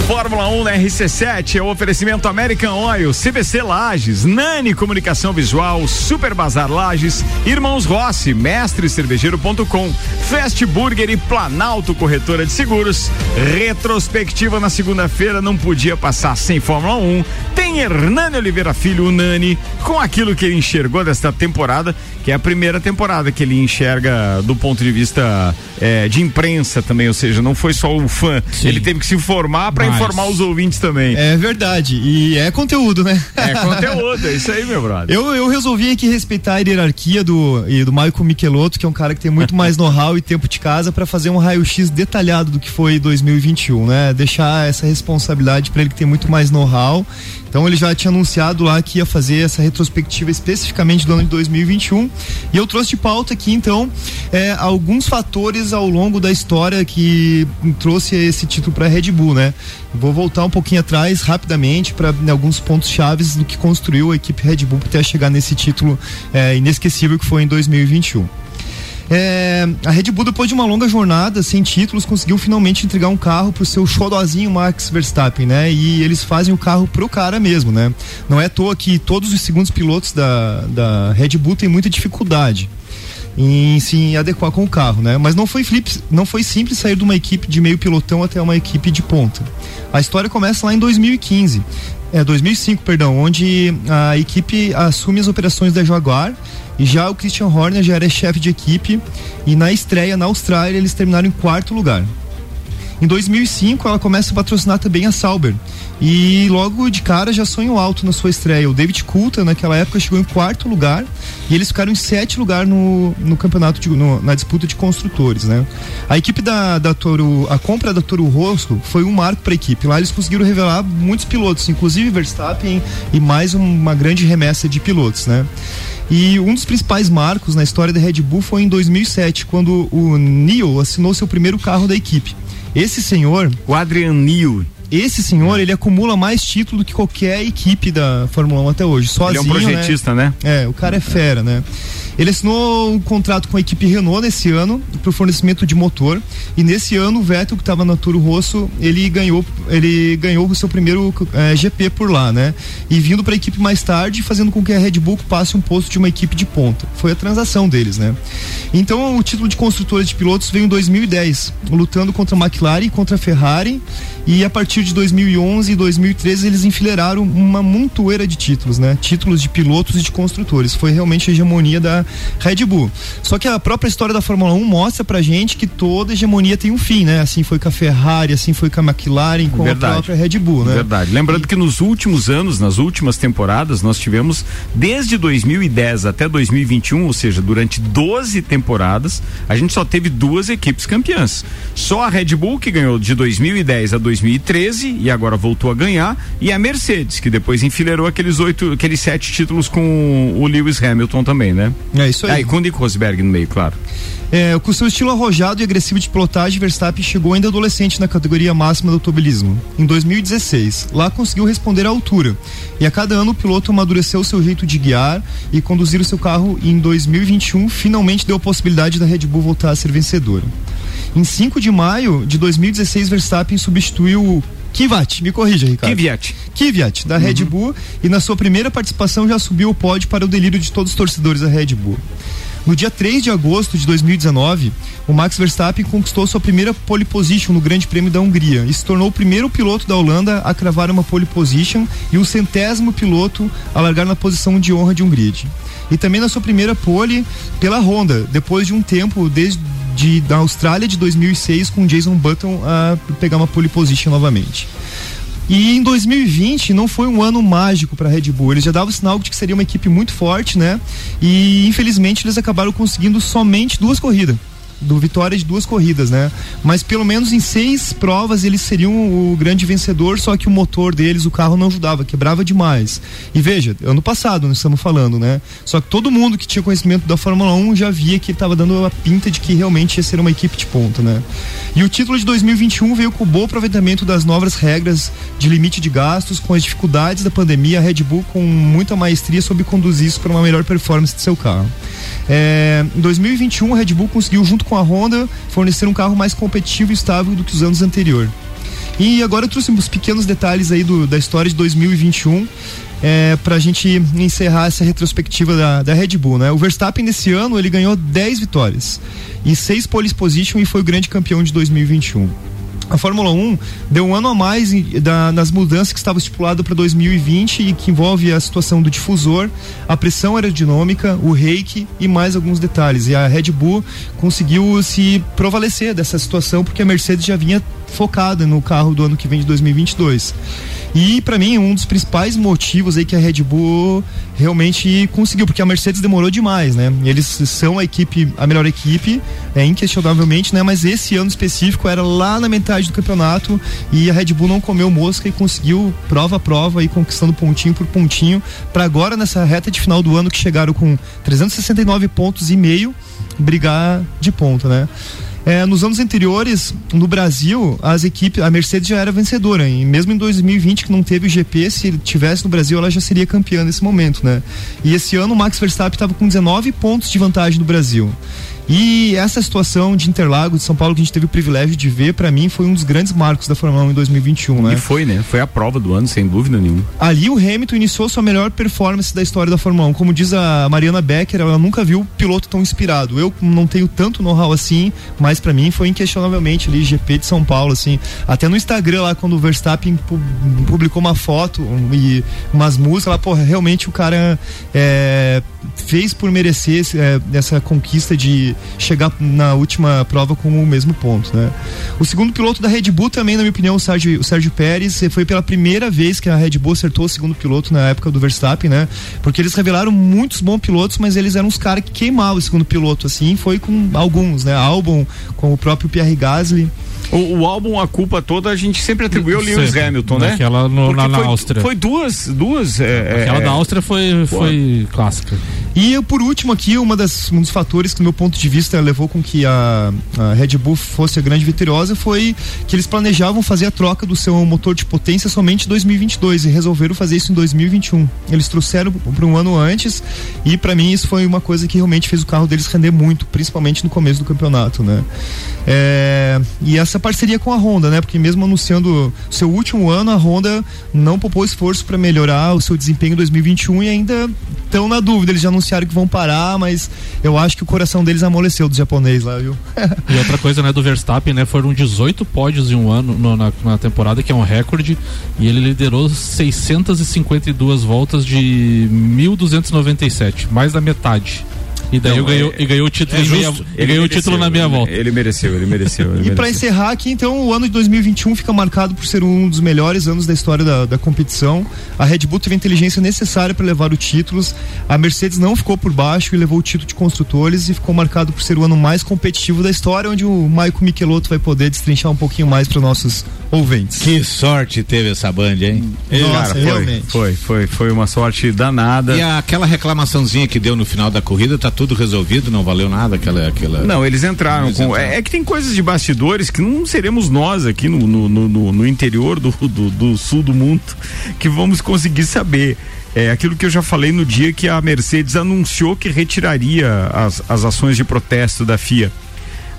Fórmula 1 na RC7 é o oferecimento American Oil, CBC Lages, Nani Comunicação Visual, Super Bazar Lages, Irmãos Rossi, Mestre Cervejeiro.com, Fast Burger e Planalto Corretora de Seguros. Retrospectiva na segunda-feira não podia passar sem Fórmula 1. Tem Hernani Oliveira Filho, o Nani, com aquilo que ele enxergou desta temporada, que é a primeira temporada que ele enxerga do ponto de vista é, de imprensa também, ou seja, não foi só o fã, Sim. ele teve que se informar para informar os ouvintes também. É verdade, e é conteúdo, né? É conteúdo, é isso aí, meu brother. Eu, eu resolvi aqui respeitar a hierarquia do, e do Michael Michelotto, que é um cara que tem muito mais know-how e tempo de casa para fazer um raio-x detalhado do que foi 2021, né? Deixar essa responsabilidade para ele que tem muito mais know-how então ele já tinha anunciado lá que ia fazer essa retrospectiva especificamente do ano de 2021. E eu trouxe de pauta aqui então é, alguns fatores ao longo da história que trouxe esse título para a Red Bull, né? Vou voltar um pouquinho atrás rapidamente para né, alguns pontos chaves do que construiu a equipe Red Bull até chegar nesse título é, inesquecível que foi em 2021. É, a Red Bull, depois de uma longa jornada sem títulos, conseguiu finalmente entregar um carro pro seu xodozinho Max Verstappen, né? E eles fazem o carro pro cara mesmo, né? Não é à toa que todos os segundos pilotos da, da Red Bull têm muita dificuldade em se adequar com o carro, né? Mas não foi, flip, não foi simples sair de uma equipe de meio pilotão até uma equipe de ponta. A história começa lá em 2015, é 2005, perdão, onde a equipe assume as operações da Jaguar já o Christian Horner já era chefe de equipe e na estreia na Austrália eles terminaram em quarto lugar. Em 2005 ela começa a patrocinar também a Sauber e logo de cara já sonho alto na sua estreia. O David Coulter naquela época chegou em quarto lugar e eles ficaram em sétimo lugar no, no campeonato de, no, na disputa de construtores, né? A equipe da, da Toro, a compra da Toro Rosso foi um marco para a equipe. Lá eles conseguiram revelar muitos pilotos, inclusive Verstappen e mais uma grande remessa de pilotos, né? E um dos principais marcos na história da Red Bull foi em 2007, quando o Neil assinou seu primeiro carro da equipe. Esse senhor, o Adrian Neil, esse senhor, ele acumula mais títulos do que qualquer equipe da Fórmula 1 até hoje. Sozinho, ele é um projetista, né? né? É, o cara é fera, né? Ele assinou um contrato com a equipe Renault nesse ano para o fornecimento de motor e nesse ano o Vettel que estava na Toro Rosso ele ganhou ele ganhou o seu primeiro é, GP por lá, né? E vindo para a equipe mais tarde, fazendo com que a Red Bull passe um posto de uma equipe de ponta. Foi a transação deles, né? Então o título de construtores de pilotos veio em 2010, lutando contra a McLaren e contra a Ferrari e a partir de 2011 e 2013 eles enfileiraram uma montoeira de títulos, né? Títulos de pilotos e de construtores. Foi realmente a hegemonia da Red Bull. Só que a própria história da Fórmula 1 mostra pra gente que toda hegemonia tem um fim, né? Assim foi com a Ferrari, assim foi com a McLaren, com Verdade. a própria Red Bull, né? Verdade. Lembrando e... que nos últimos anos, nas últimas temporadas, nós tivemos desde 2010 até 2021, ou seja, durante 12 temporadas, a gente só teve duas equipes campeãs. Só a Red Bull que ganhou de 2010 a 2013 e agora voltou a ganhar, e a Mercedes, que depois enfileirou aqueles oito, aqueles sete títulos com o Lewis Hamilton também, né? É isso aí. Ah, e com Nico Rosberg no meio, claro. É, com seu estilo arrojado e agressivo de pilotagem, Verstappen chegou ainda adolescente na categoria máxima do automobilismo, em 2016. Lá conseguiu responder à altura. E a cada ano o piloto amadureceu seu jeito de guiar e conduzir o seu carro e em 2021 finalmente deu a possibilidade da Red Bull voltar a ser vencedora. Em 5 de maio de 2016, Verstappen substituiu Kvyat, me corrija, Ricardo. Kvyat. Kvyat, da uhum. Red Bull, e na sua primeira participação já subiu o pódio para o delírio de todos os torcedores da Red Bull. No dia 3 de agosto de 2019, o Max Verstappen conquistou sua primeira pole position no Grande Prêmio da Hungria e se tornou o primeiro piloto da Holanda a cravar uma pole position e o centésimo piloto a largar na posição de honra de um grid. E também na sua primeira pole pela Honda, depois de um tempo desde de, da Austrália de 2006 com Jason Button a pegar uma pole position novamente. E em 2020 não foi um ano mágico para a Red Bull. Eles já davam sinal de que seria uma equipe muito forte, né? E infelizmente eles acabaram conseguindo somente duas corridas. Do vitória de duas corridas, né? Mas pelo menos em seis provas eles seriam o grande vencedor, só que o motor deles, o carro não ajudava, quebrava demais. E veja, ano passado nós estamos falando, né? Só que todo mundo que tinha conhecimento da Fórmula 1 já via que estava dando a pinta de que realmente ia ser uma equipe de ponta, né? E o título de 2021 veio com o bom aproveitamento das novas regras de limite de gastos, com as dificuldades da pandemia, a Red Bull com muita maestria soube conduzir isso para uma melhor performance de seu carro. É, em 2021, a Red Bull conseguiu, junto com a Honda, fornecer um carro mais competitivo e estável do que os anos anteriores. E agora eu trouxe uns pequenos detalhes aí do, da história de 2021 é, para a gente encerrar essa retrospectiva da, da Red Bull, né? O Verstappen nesse ano ele ganhou 10 vitórias e 6 pole position e foi o grande campeão de 2021 a Fórmula 1 deu um ano a mais da, nas mudanças que estava estipulado para 2020 e que envolve a situação do difusor, a pressão aerodinâmica, o reiki e mais alguns detalhes. E a Red Bull conseguiu se prevalecer dessa situação porque a Mercedes já vinha focada no carro do ano que vem de 2022. E para mim um dos principais motivos aí que a Red Bull realmente conseguiu, porque a Mercedes demorou demais, né? Eles são a equipe, a melhor equipe, é inquestionavelmente, né? Mas esse ano específico era lá na metade do campeonato e a Red Bull não comeu mosca e conseguiu prova a prova e conquistando pontinho por pontinho para agora nessa reta de final do ano que chegaram com 369 pontos e meio brigar de ponta, né? É, nos anos anteriores, no Brasil, as equipes, a Mercedes já era vencedora. E mesmo em 2020, que não teve o GP, se ele tivesse no Brasil, ela já seria campeã nesse momento, né? E esse ano o Max Verstappen estava com 19 pontos de vantagem no Brasil. E essa situação de Interlagos, de São Paulo, que a gente teve o privilégio de ver, para mim foi um dos grandes marcos da Fórmula 1 em 2021, né? E foi, né? Foi a prova do ano, sem dúvida nenhuma. Ali o Hamilton iniciou sua melhor performance da história da Fórmula 1. Como diz a Mariana Becker, ela nunca viu piloto tão inspirado. Eu não tenho tanto know-how assim, mas para mim foi inquestionavelmente ali GP de São Paulo, assim. Até no Instagram lá, quando o Verstappen publicou uma foto e umas músicas, lá, porra, realmente o cara é, fez por merecer é, essa conquista de chegar na última prova com o mesmo ponto, né? O segundo piloto da Red Bull também, na minha opinião, o Sérgio, o Sérgio Pérez, foi pela primeira vez que a Red Bull acertou o segundo piloto na época do Verstappen, né? Porque eles revelaram muitos bons pilotos, mas eles eram os caras que queimavam o segundo piloto, assim, foi com alguns, né? Albon, com o próprio Pierre Gasly. O, o, álbum A Culpa Toda a gente sempre atribuiu ao Lewis Hamilton, né? Aquela no, na, na foi, Áustria. Foi duas, duas. É, Aquela é, da Áustria foi, foi clássica. E por último aqui, uma das, um dos fatores que, do meu ponto de vista, levou com que a, a, Red Bull fosse a grande vitoriosa foi que eles planejavam fazer a troca do seu motor de potência somente em 2022 e resolveram fazer isso em 2021. Eles trouxeram para um ano antes e para mim isso foi uma coisa que realmente fez o carro deles render muito, principalmente no começo do campeonato, né? É, e essa parceria com a Honda, né? Porque mesmo anunciando seu último ano, a Honda não poupou esforço para melhorar o seu desempenho em 2021 e ainda estão na dúvida. Eles já anunciaram que vão parar, mas eu acho que o coração deles amoleceu dos japonês lá, viu? e outra coisa, né, do Verstappen, né? Foram 18 pódios em um ano no, na, na, temporada, que é um recorde, e ele liderou 652 voltas de 1.297, mais da metade. E daí Então, eu ganhou, é- e ganhou o título, é na minha- justo. e Ele ganhou o mereceu, título na minha ele- volta. Ele mereceu, ele mereceu. Ele E para encerrar aqui, então, o ano de 2021 fica marcado por ser um dos melhores anos da história da, da competição. A Red Bull teve a inteligência necessária para levar os títulos. A Mercedes não ficou por baixo e levou o título de construtores e ficou marcado por ser o ano mais competitivo da história, onde o Maico Michelotto vai poder destrinchar um pouquinho mais para nossos ouvintes. Que sorte teve essa band, hein? Cara, foi, foi, foi, foi uma sorte danada. E aquela reclamaçãozinha que deu no final da corrida, tá tudo resolvido, não valeu nada aquela. aquela... Não, eles entraram Eles com. entraram. É, é que tem coisas de bastidores que não seremos nós aqui no, no, no- no- interior do, do, do sul do mundo que vamos conseguir saber. É aquilo que eu já falei no dia que a Mercedes anunciou que retiraria as, as ações de protesto da FIA.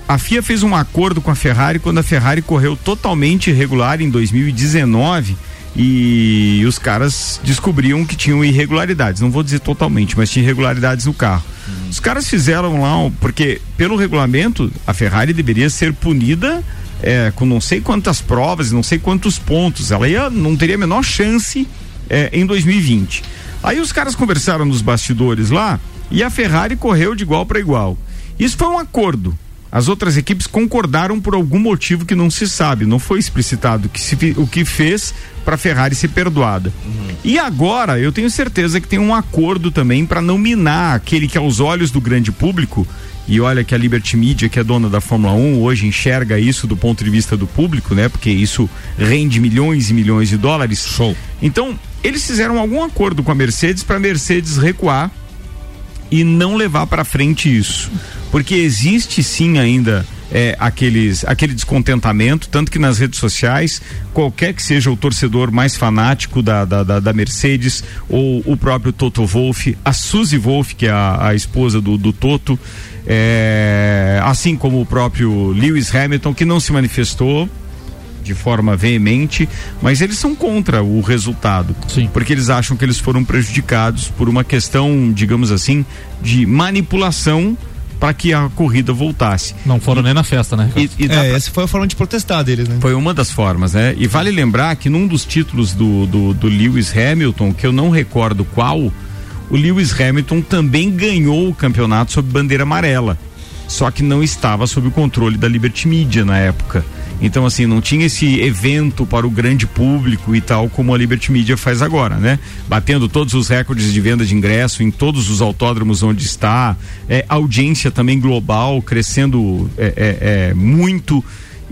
A FIA fez um acordo com a Ferrari quando a Ferrari correu totalmente irregular em 2019 e os caras descobriam que tinham irregularidades. Não vou dizer totalmente, mas tinha irregularidades no carro. Os caras fizeram lá, porque pelo regulamento a Ferrari deveria ser punida é, com não sei quantas provas, não sei quantos pontos. Ela ia, não teria a menor chance é, em 2020. Aí os caras conversaram nos bastidores lá e a Ferrari correu de igual para igual. Isso foi um acordo. As outras equipes concordaram por algum motivo que não se sabe, não foi explicitado que se o que fez para a Ferrari ser perdoada. E agora eu tenho certeza que tem um acordo também para não minar aquele que aos olhos do grande público E olha que a Liberty Media, que é dona da Fórmula 1, hoje enxerga isso do ponto de vista do público, né? Porque isso rende milhões e milhões de dólares. Show. Então, eles fizeram algum acordo com a Mercedes para a Mercedes recuar e não levar para frente isso. Porque existe sim ainda é, aqueles, aquele descontentamento, tanto que nas redes sociais, qualquer que seja o torcedor mais fanático da, da, da, da Mercedes, ou o próprio Toto Wolff, a Suzy Wolff, que é a, a esposa do, do Toto, é, assim como o próprio Lewis Hamilton, que não se manifestou de forma veemente, mas eles são contra o resultado. Sim. Porque eles acham que eles foram prejudicados por uma questão, digamos assim, de manipulação para que a corrida voltasse. Não foram nem na festa, né? E, e É, pra- essa foi a forma de protestar deles, né? Foi uma das formas, né? E vale lembrar que num dos títulos do, do, do Lewis Hamilton, que eu não recordo qual, o Lewis Hamilton também ganhou o campeonato sob bandeira amarela. Só que não estava sob o controle da Liberty Media na época. Então, assim, não tinha esse evento para o grande público e tal, como a Liberty Media faz agora, né? Batendo todos os recordes de venda de ingresso em todos os autódromos onde está, é, audiência também global, crescendo é, é, é, muito.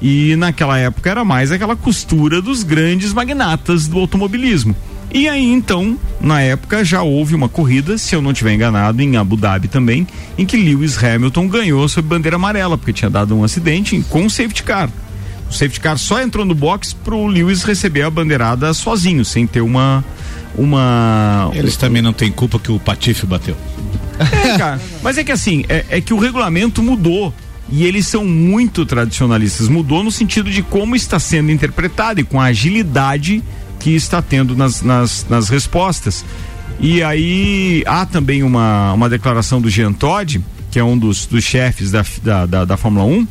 E naquela época era mais aquela costura dos grandes magnatas do automobilismo. E aí então, na época já houve uma corrida, se eu não tiver enganado, em Abu Dhabi também, em que Lewis Hamilton ganhou sob bandeira amarela, porque tinha dado um acidente com safety car. O safety car só entrou no box pro Lewis receber a bandeirada sozinho, sem ter uma uma Eles também não têm culpa que o Patife bateu. é, cara. Mas é que assim, é, é que o regulamento mudou. E eles são muito tradicionalistas. Mudou no sentido de como está sendo interpretado e com a agilidade que está tendo nas, nas, nas respostas. E aí há também uma, uma declaração do Jean Todt, que é um dos, dos chefes da, da, da, da Fórmula 1,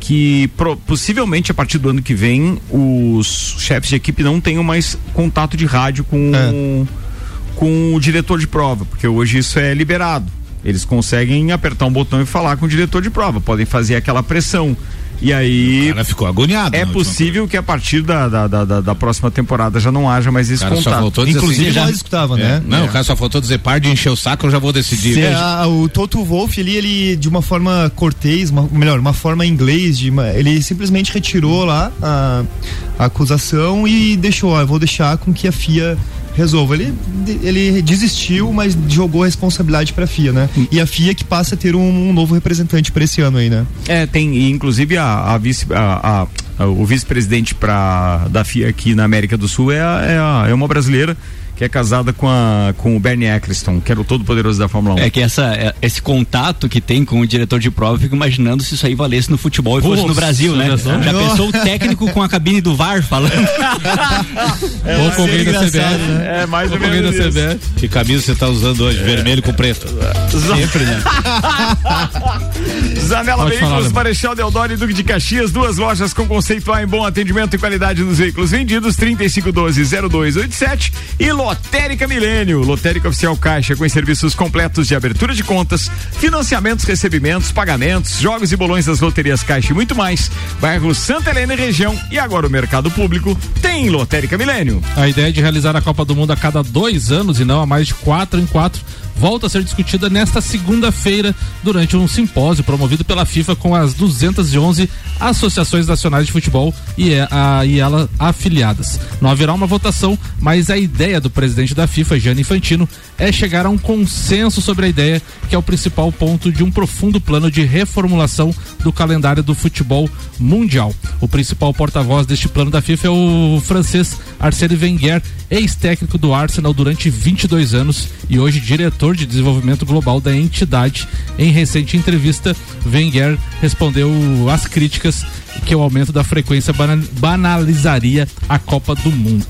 que possivelmente a partir do ano que vem os chefes de equipe não tenham mais contato de rádio com, É. com o diretor de prova, porque hoje isso é liberado. Eles conseguem apertar um botão e falar com o diretor de prova, podem fazer aquela pressão. E aí. O cara ficou agoniado. É possível que a partir da, da, da, da- da próxima temporada já não haja mais esse O cara só contato. faltou dizer Inclusive assim, nós já- escutava, É. né? Não, É. o cara só faltou dizer par de encher o saco, eu já vou decidir. É, a- o Toto Wolff ali, ele de uma forma cortês, uma- melhor, uma forma inglês, de, ele simplesmente retirou lá a, a acusação e deixou, ó, eu vou deixar com que a FIA resolva. Ele, ele desistiu, mas jogou a responsabilidade pra FIA, né? E a FIA que passa a ter um, um novo representante pra esse ano aí, né? É, tem, inclusive a, a vice, a, a- a- o vice-presidente da FIA aqui na América do Sul é, a- é, a- é uma brasileira que é casada com, a, com o Bernie Eccleston, que era o todo-poderoso da Fórmula 1. É que essa, é- esse contato que tem com o diretor de prova, eu fico imaginando se isso aí valesse no futebol e fosse no Brasil, né? já pensou? Já pensou o técnico com a cabine do VAR falando? Ou com da CBF. É, mais Ou alguém da CBF. Que camisa você tá usando hoje? Vermelho com preto. Sempre, né? Zanela Pode Veículos. Marechal Deodoro e Duque de Caxias, duas lojas com conceito A em bom atendimento e qualidade nos veículos vendidos, 3512-0287 e Lotérica Milênio, Lotérica Oficial Caixa com serviços completos de abertura de contas, financiamentos, recebimentos, pagamentos, jogos e bolões das loterias Caixa e muito mais. Bairro Santa Helena e região e agora o mercado público tem Lotérica Milênio. A ideia de realizar a Copa do Mundo a cada dois anos e não a mais de quatro em quatro volta a ser discutida nesta segunda-feira durante um simpósio promovido pela FIFA com as 211 associações nacionais de futebol e, é- a- e ela afiliadas. Não haverá uma votação, mas a ideia do presidente da FIFA, Gianni Infantino, é chegar a um consenso sobre a ideia, que é o principal ponto de um profundo plano de reformulação do calendário do futebol mundial. O principal porta-voz deste plano da FIFA é o francês Arsène Wenger, ex-técnico do Arsenal durante 22 anos e hoje diretor de desenvolvimento global da entidade. Em recente entrevista, Wenger respondeu às críticas que o aumento da frequência bana- banalizaria a Copa do Mundo.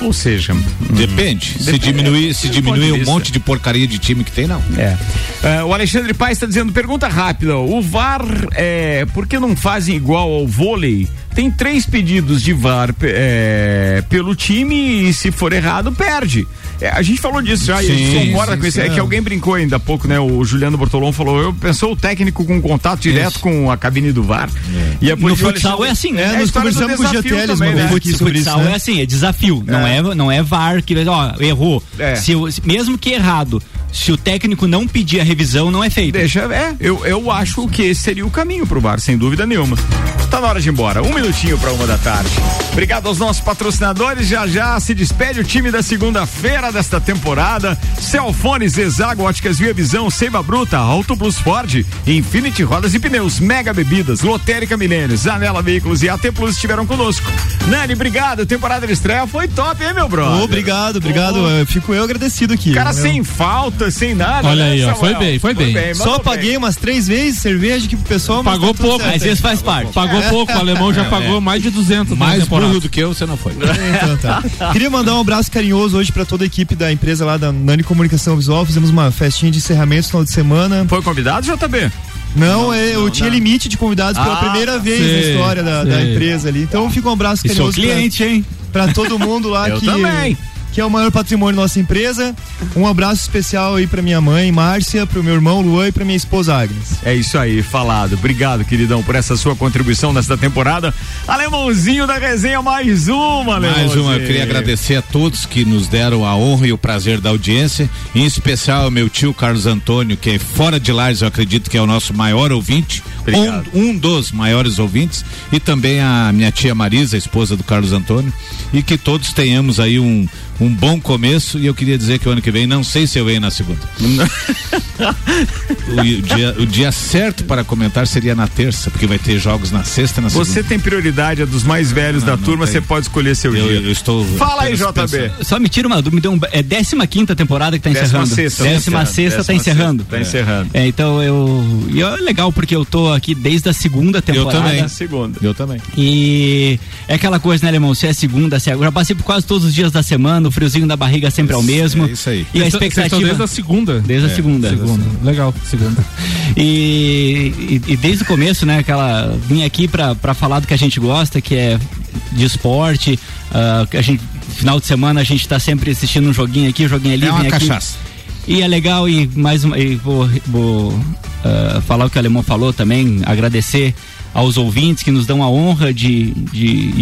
Ou seja, Depende. Se Depende. diminuir, se diminuir um monte de porcaria de time que tem, não. É. É, o Alexandre Paes está dizendo, pergunta rápida, o VAR, é, por que não fazem igual ao vôlei? Tem três pedidos de VAR é, pelo time e se for errado, perde. É, a gente falou disso já, e a gente Sim, concorda sim, com isso. sim. É que alguém brincou ainda há pouco, né? O Juliano Bortolom falou, eu pensou o técnico com contato direto Isso. com a cabine do VAR. E é por isso que o futsal é assim, né? É, nós conversamos com o também, uma né? vez aqui sobre futsal isso, é né? assim, é desafio. Não é, não é VAR que ó, errou. É. Se- mesmo que errado, Se o técnico não pedir a revisão, não é feito. Deixa, é, eu, eu acho que esse seria o caminho pro VAR, sem dúvida nenhuma. Tá na hora de ir embora. Um minutinho para uma da tarde. Obrigado aos nossos patrocinadores. Já já se despede o time da segunda-feira desta temporada. Celfone, Zezago, Óticas Via Visão, Seiva Bruta, Auto Plus Ford, Infinity Rodas e Pneus, Mega Bebidas, Lotérica Milênios, Anela Veículos e AT Plus estiveram conosco. Nani, obrigado. Temporada de estreia foi top, hein, meu brother? Obrigado, obrigado. Eu Fico eu agradecido aqui. Cara, Eu- sem falta, sem nada. Olha né, aí, ó, foi bem, foi bem. mandou Só bem. paguei umas três vezes cerveja aqui pro pessoal. mas Pagou tá pouco. Às vezes faz parte. Pagou pouco, o alemão já É, pagou é. mais de 200 na Mais burro do que eu, você não foi. Então tá. Queria mandar um abraço carinhoso hoje pra toda a equipe da empresa lá da Nani Comunicação Visual. Fizemos uma festinha de encerramento no final de semana. Foi convidado, JB? Não, é, eu tinha limite de convidados pela Ah, primeira vez sei, na história da, da empresa ali. Então fica um abraço E sou carinhoso pra- cliente, hein? pra todo mundo lá Eu que também. Que é o maior patrimônio da nossa empresa. Um abraço especial aí pra minha mãe, Márcia, pro meu irmão Luan e pra minha esposa Agnes. É isso aí, falado. Obrigado, queridão, por essa sua contribuição nesta temporada. Alemãozinho da resenha, mais uma, Alemãozinho. Mais uma, eu queria agradecer a todos que nos deram a honra e o prazer da audiência, em especial ao meu tio Carlos Antônio, que é fora de Lares, eu acredito que é o nosso maior ouvinte, um, um dos maiores ouvintes, e também a minha tia Marisa, esposa do Carlos Antônio, e que todos tenhamos aí um, um bom começo, e eu queria dizer que o ano que vem, não sei se eu venho na segunda. o, dia, o dia certo para comentar seria na terça, porque vai ter jogos na sexta e na segunda. Você tem prioridade, é dos mais velhos da não turma, você pode escolher seu eu, dia. eu estou. Fala aí, JB. pensando. Só me tira uma dúvida, um- é 15 quinta temporada que tá Décima encerrando. sexta, Décima tá sexta tá encerrando. encerrando. Tá encerrando. É, então eu. E é legal porque eu tô aqui desde a segunda Eu temporada. também. Na segunda. Eu também. E é aquela coisa, né, alemão? Se é segunda, se é. Eu já passei por quase todos os dias da semana, o friozinho da barriga sempre é o mesmo. É isso aí. E a vocês estão expectativa. desde a segunda. Desde a segunda. Segunda. Legal, segunda. E, e- e desde o começo, né, aquela. Vim aqui pra, pra falar do que a gente gosta, que é de esporte. que a gente, final de semana a gente tá sempre assistindo um joguinho aqui, um joguinho ali. É uma aqui. cachaça. E é legal e mais uma. E vou vou ah, falar o que o alemão falou também, agradecer aos ouvintes que nos dão a honra de, de,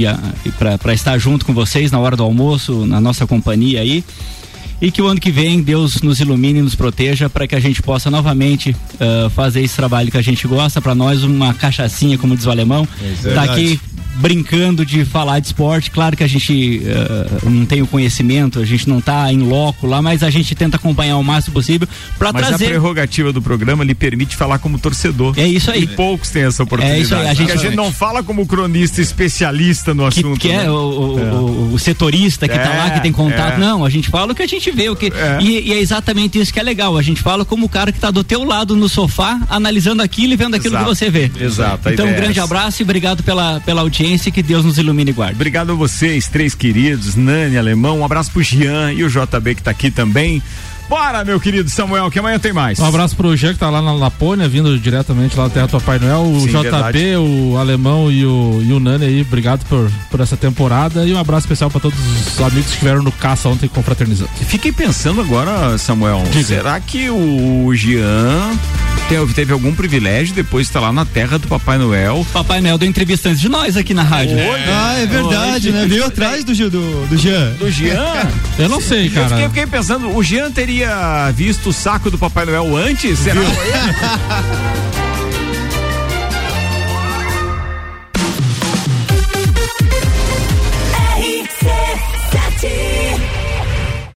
para estar junto com vocês na hora do almoço, na nossa companhia aí. E que o ano que vem Deus nos ilumine e nos proteja para que a gente possa novamente ah, fazer esse trabalho que a gente gosta. Para nós, uma cachaçinha, como diz o alemão. É tá aqui brincando de falar de esporte. Claro que a gente ah, não tem o conhecimento, a gente não tá em loco lá, mas a gente tenta acompanhar o máximo possível para Mas a trazer. prerrogativa do programa lhe permite falar como torcedor. É isso aí. E poucos têm essa oportunidade. É isso aí, a gente- Porque a gente não fala como cronista especialista no que, assunto. que é né? o, o- o- o setorista que tá É, lá, que tem contato. é. Não, a gente fala o que a gente vê. O que, É. e, e é exatamente isso que é legal. A gente fala como o cara que tá do teu lado no sofá, analisando aquilo e vendo aquilo Exato. que você vê. Exato, Então, um é grande abraço e obrigado pela, pela audiência e que Deus nos ilumine e guarde. Obrigado a vocês, três queridos, Nani, Alemão, um abraço pro Jean e o JB que tá aqui também. Bora, meu querido Samuel, que amanhã tem mais. Um abraço pro Jean que tá lá na Lapônia, vindo diretamente lá da Terra do Papai Noel. O Sim, JB, verdade. o Alemão e o, e o Nani aí, obrigado por, por essa temporada. E um abraço especial pra todos os amigos que estiveram no caça ontem confraternizando. Fiquei pensando agora, Samuel, Diga. será que o Jean teve, teve algum privilégio depois de estar lá na terra do Papai Noel? Papai Noel deu entrevista antes de nós aqui na rádio. Ah, é verdade, né? Veio atrás do, do, do Jean. Do Jean? Eu não sei, Eu fiquei, cara. fiquei pensando, o Jean teria visto o saco do Papai Noel antes? Será?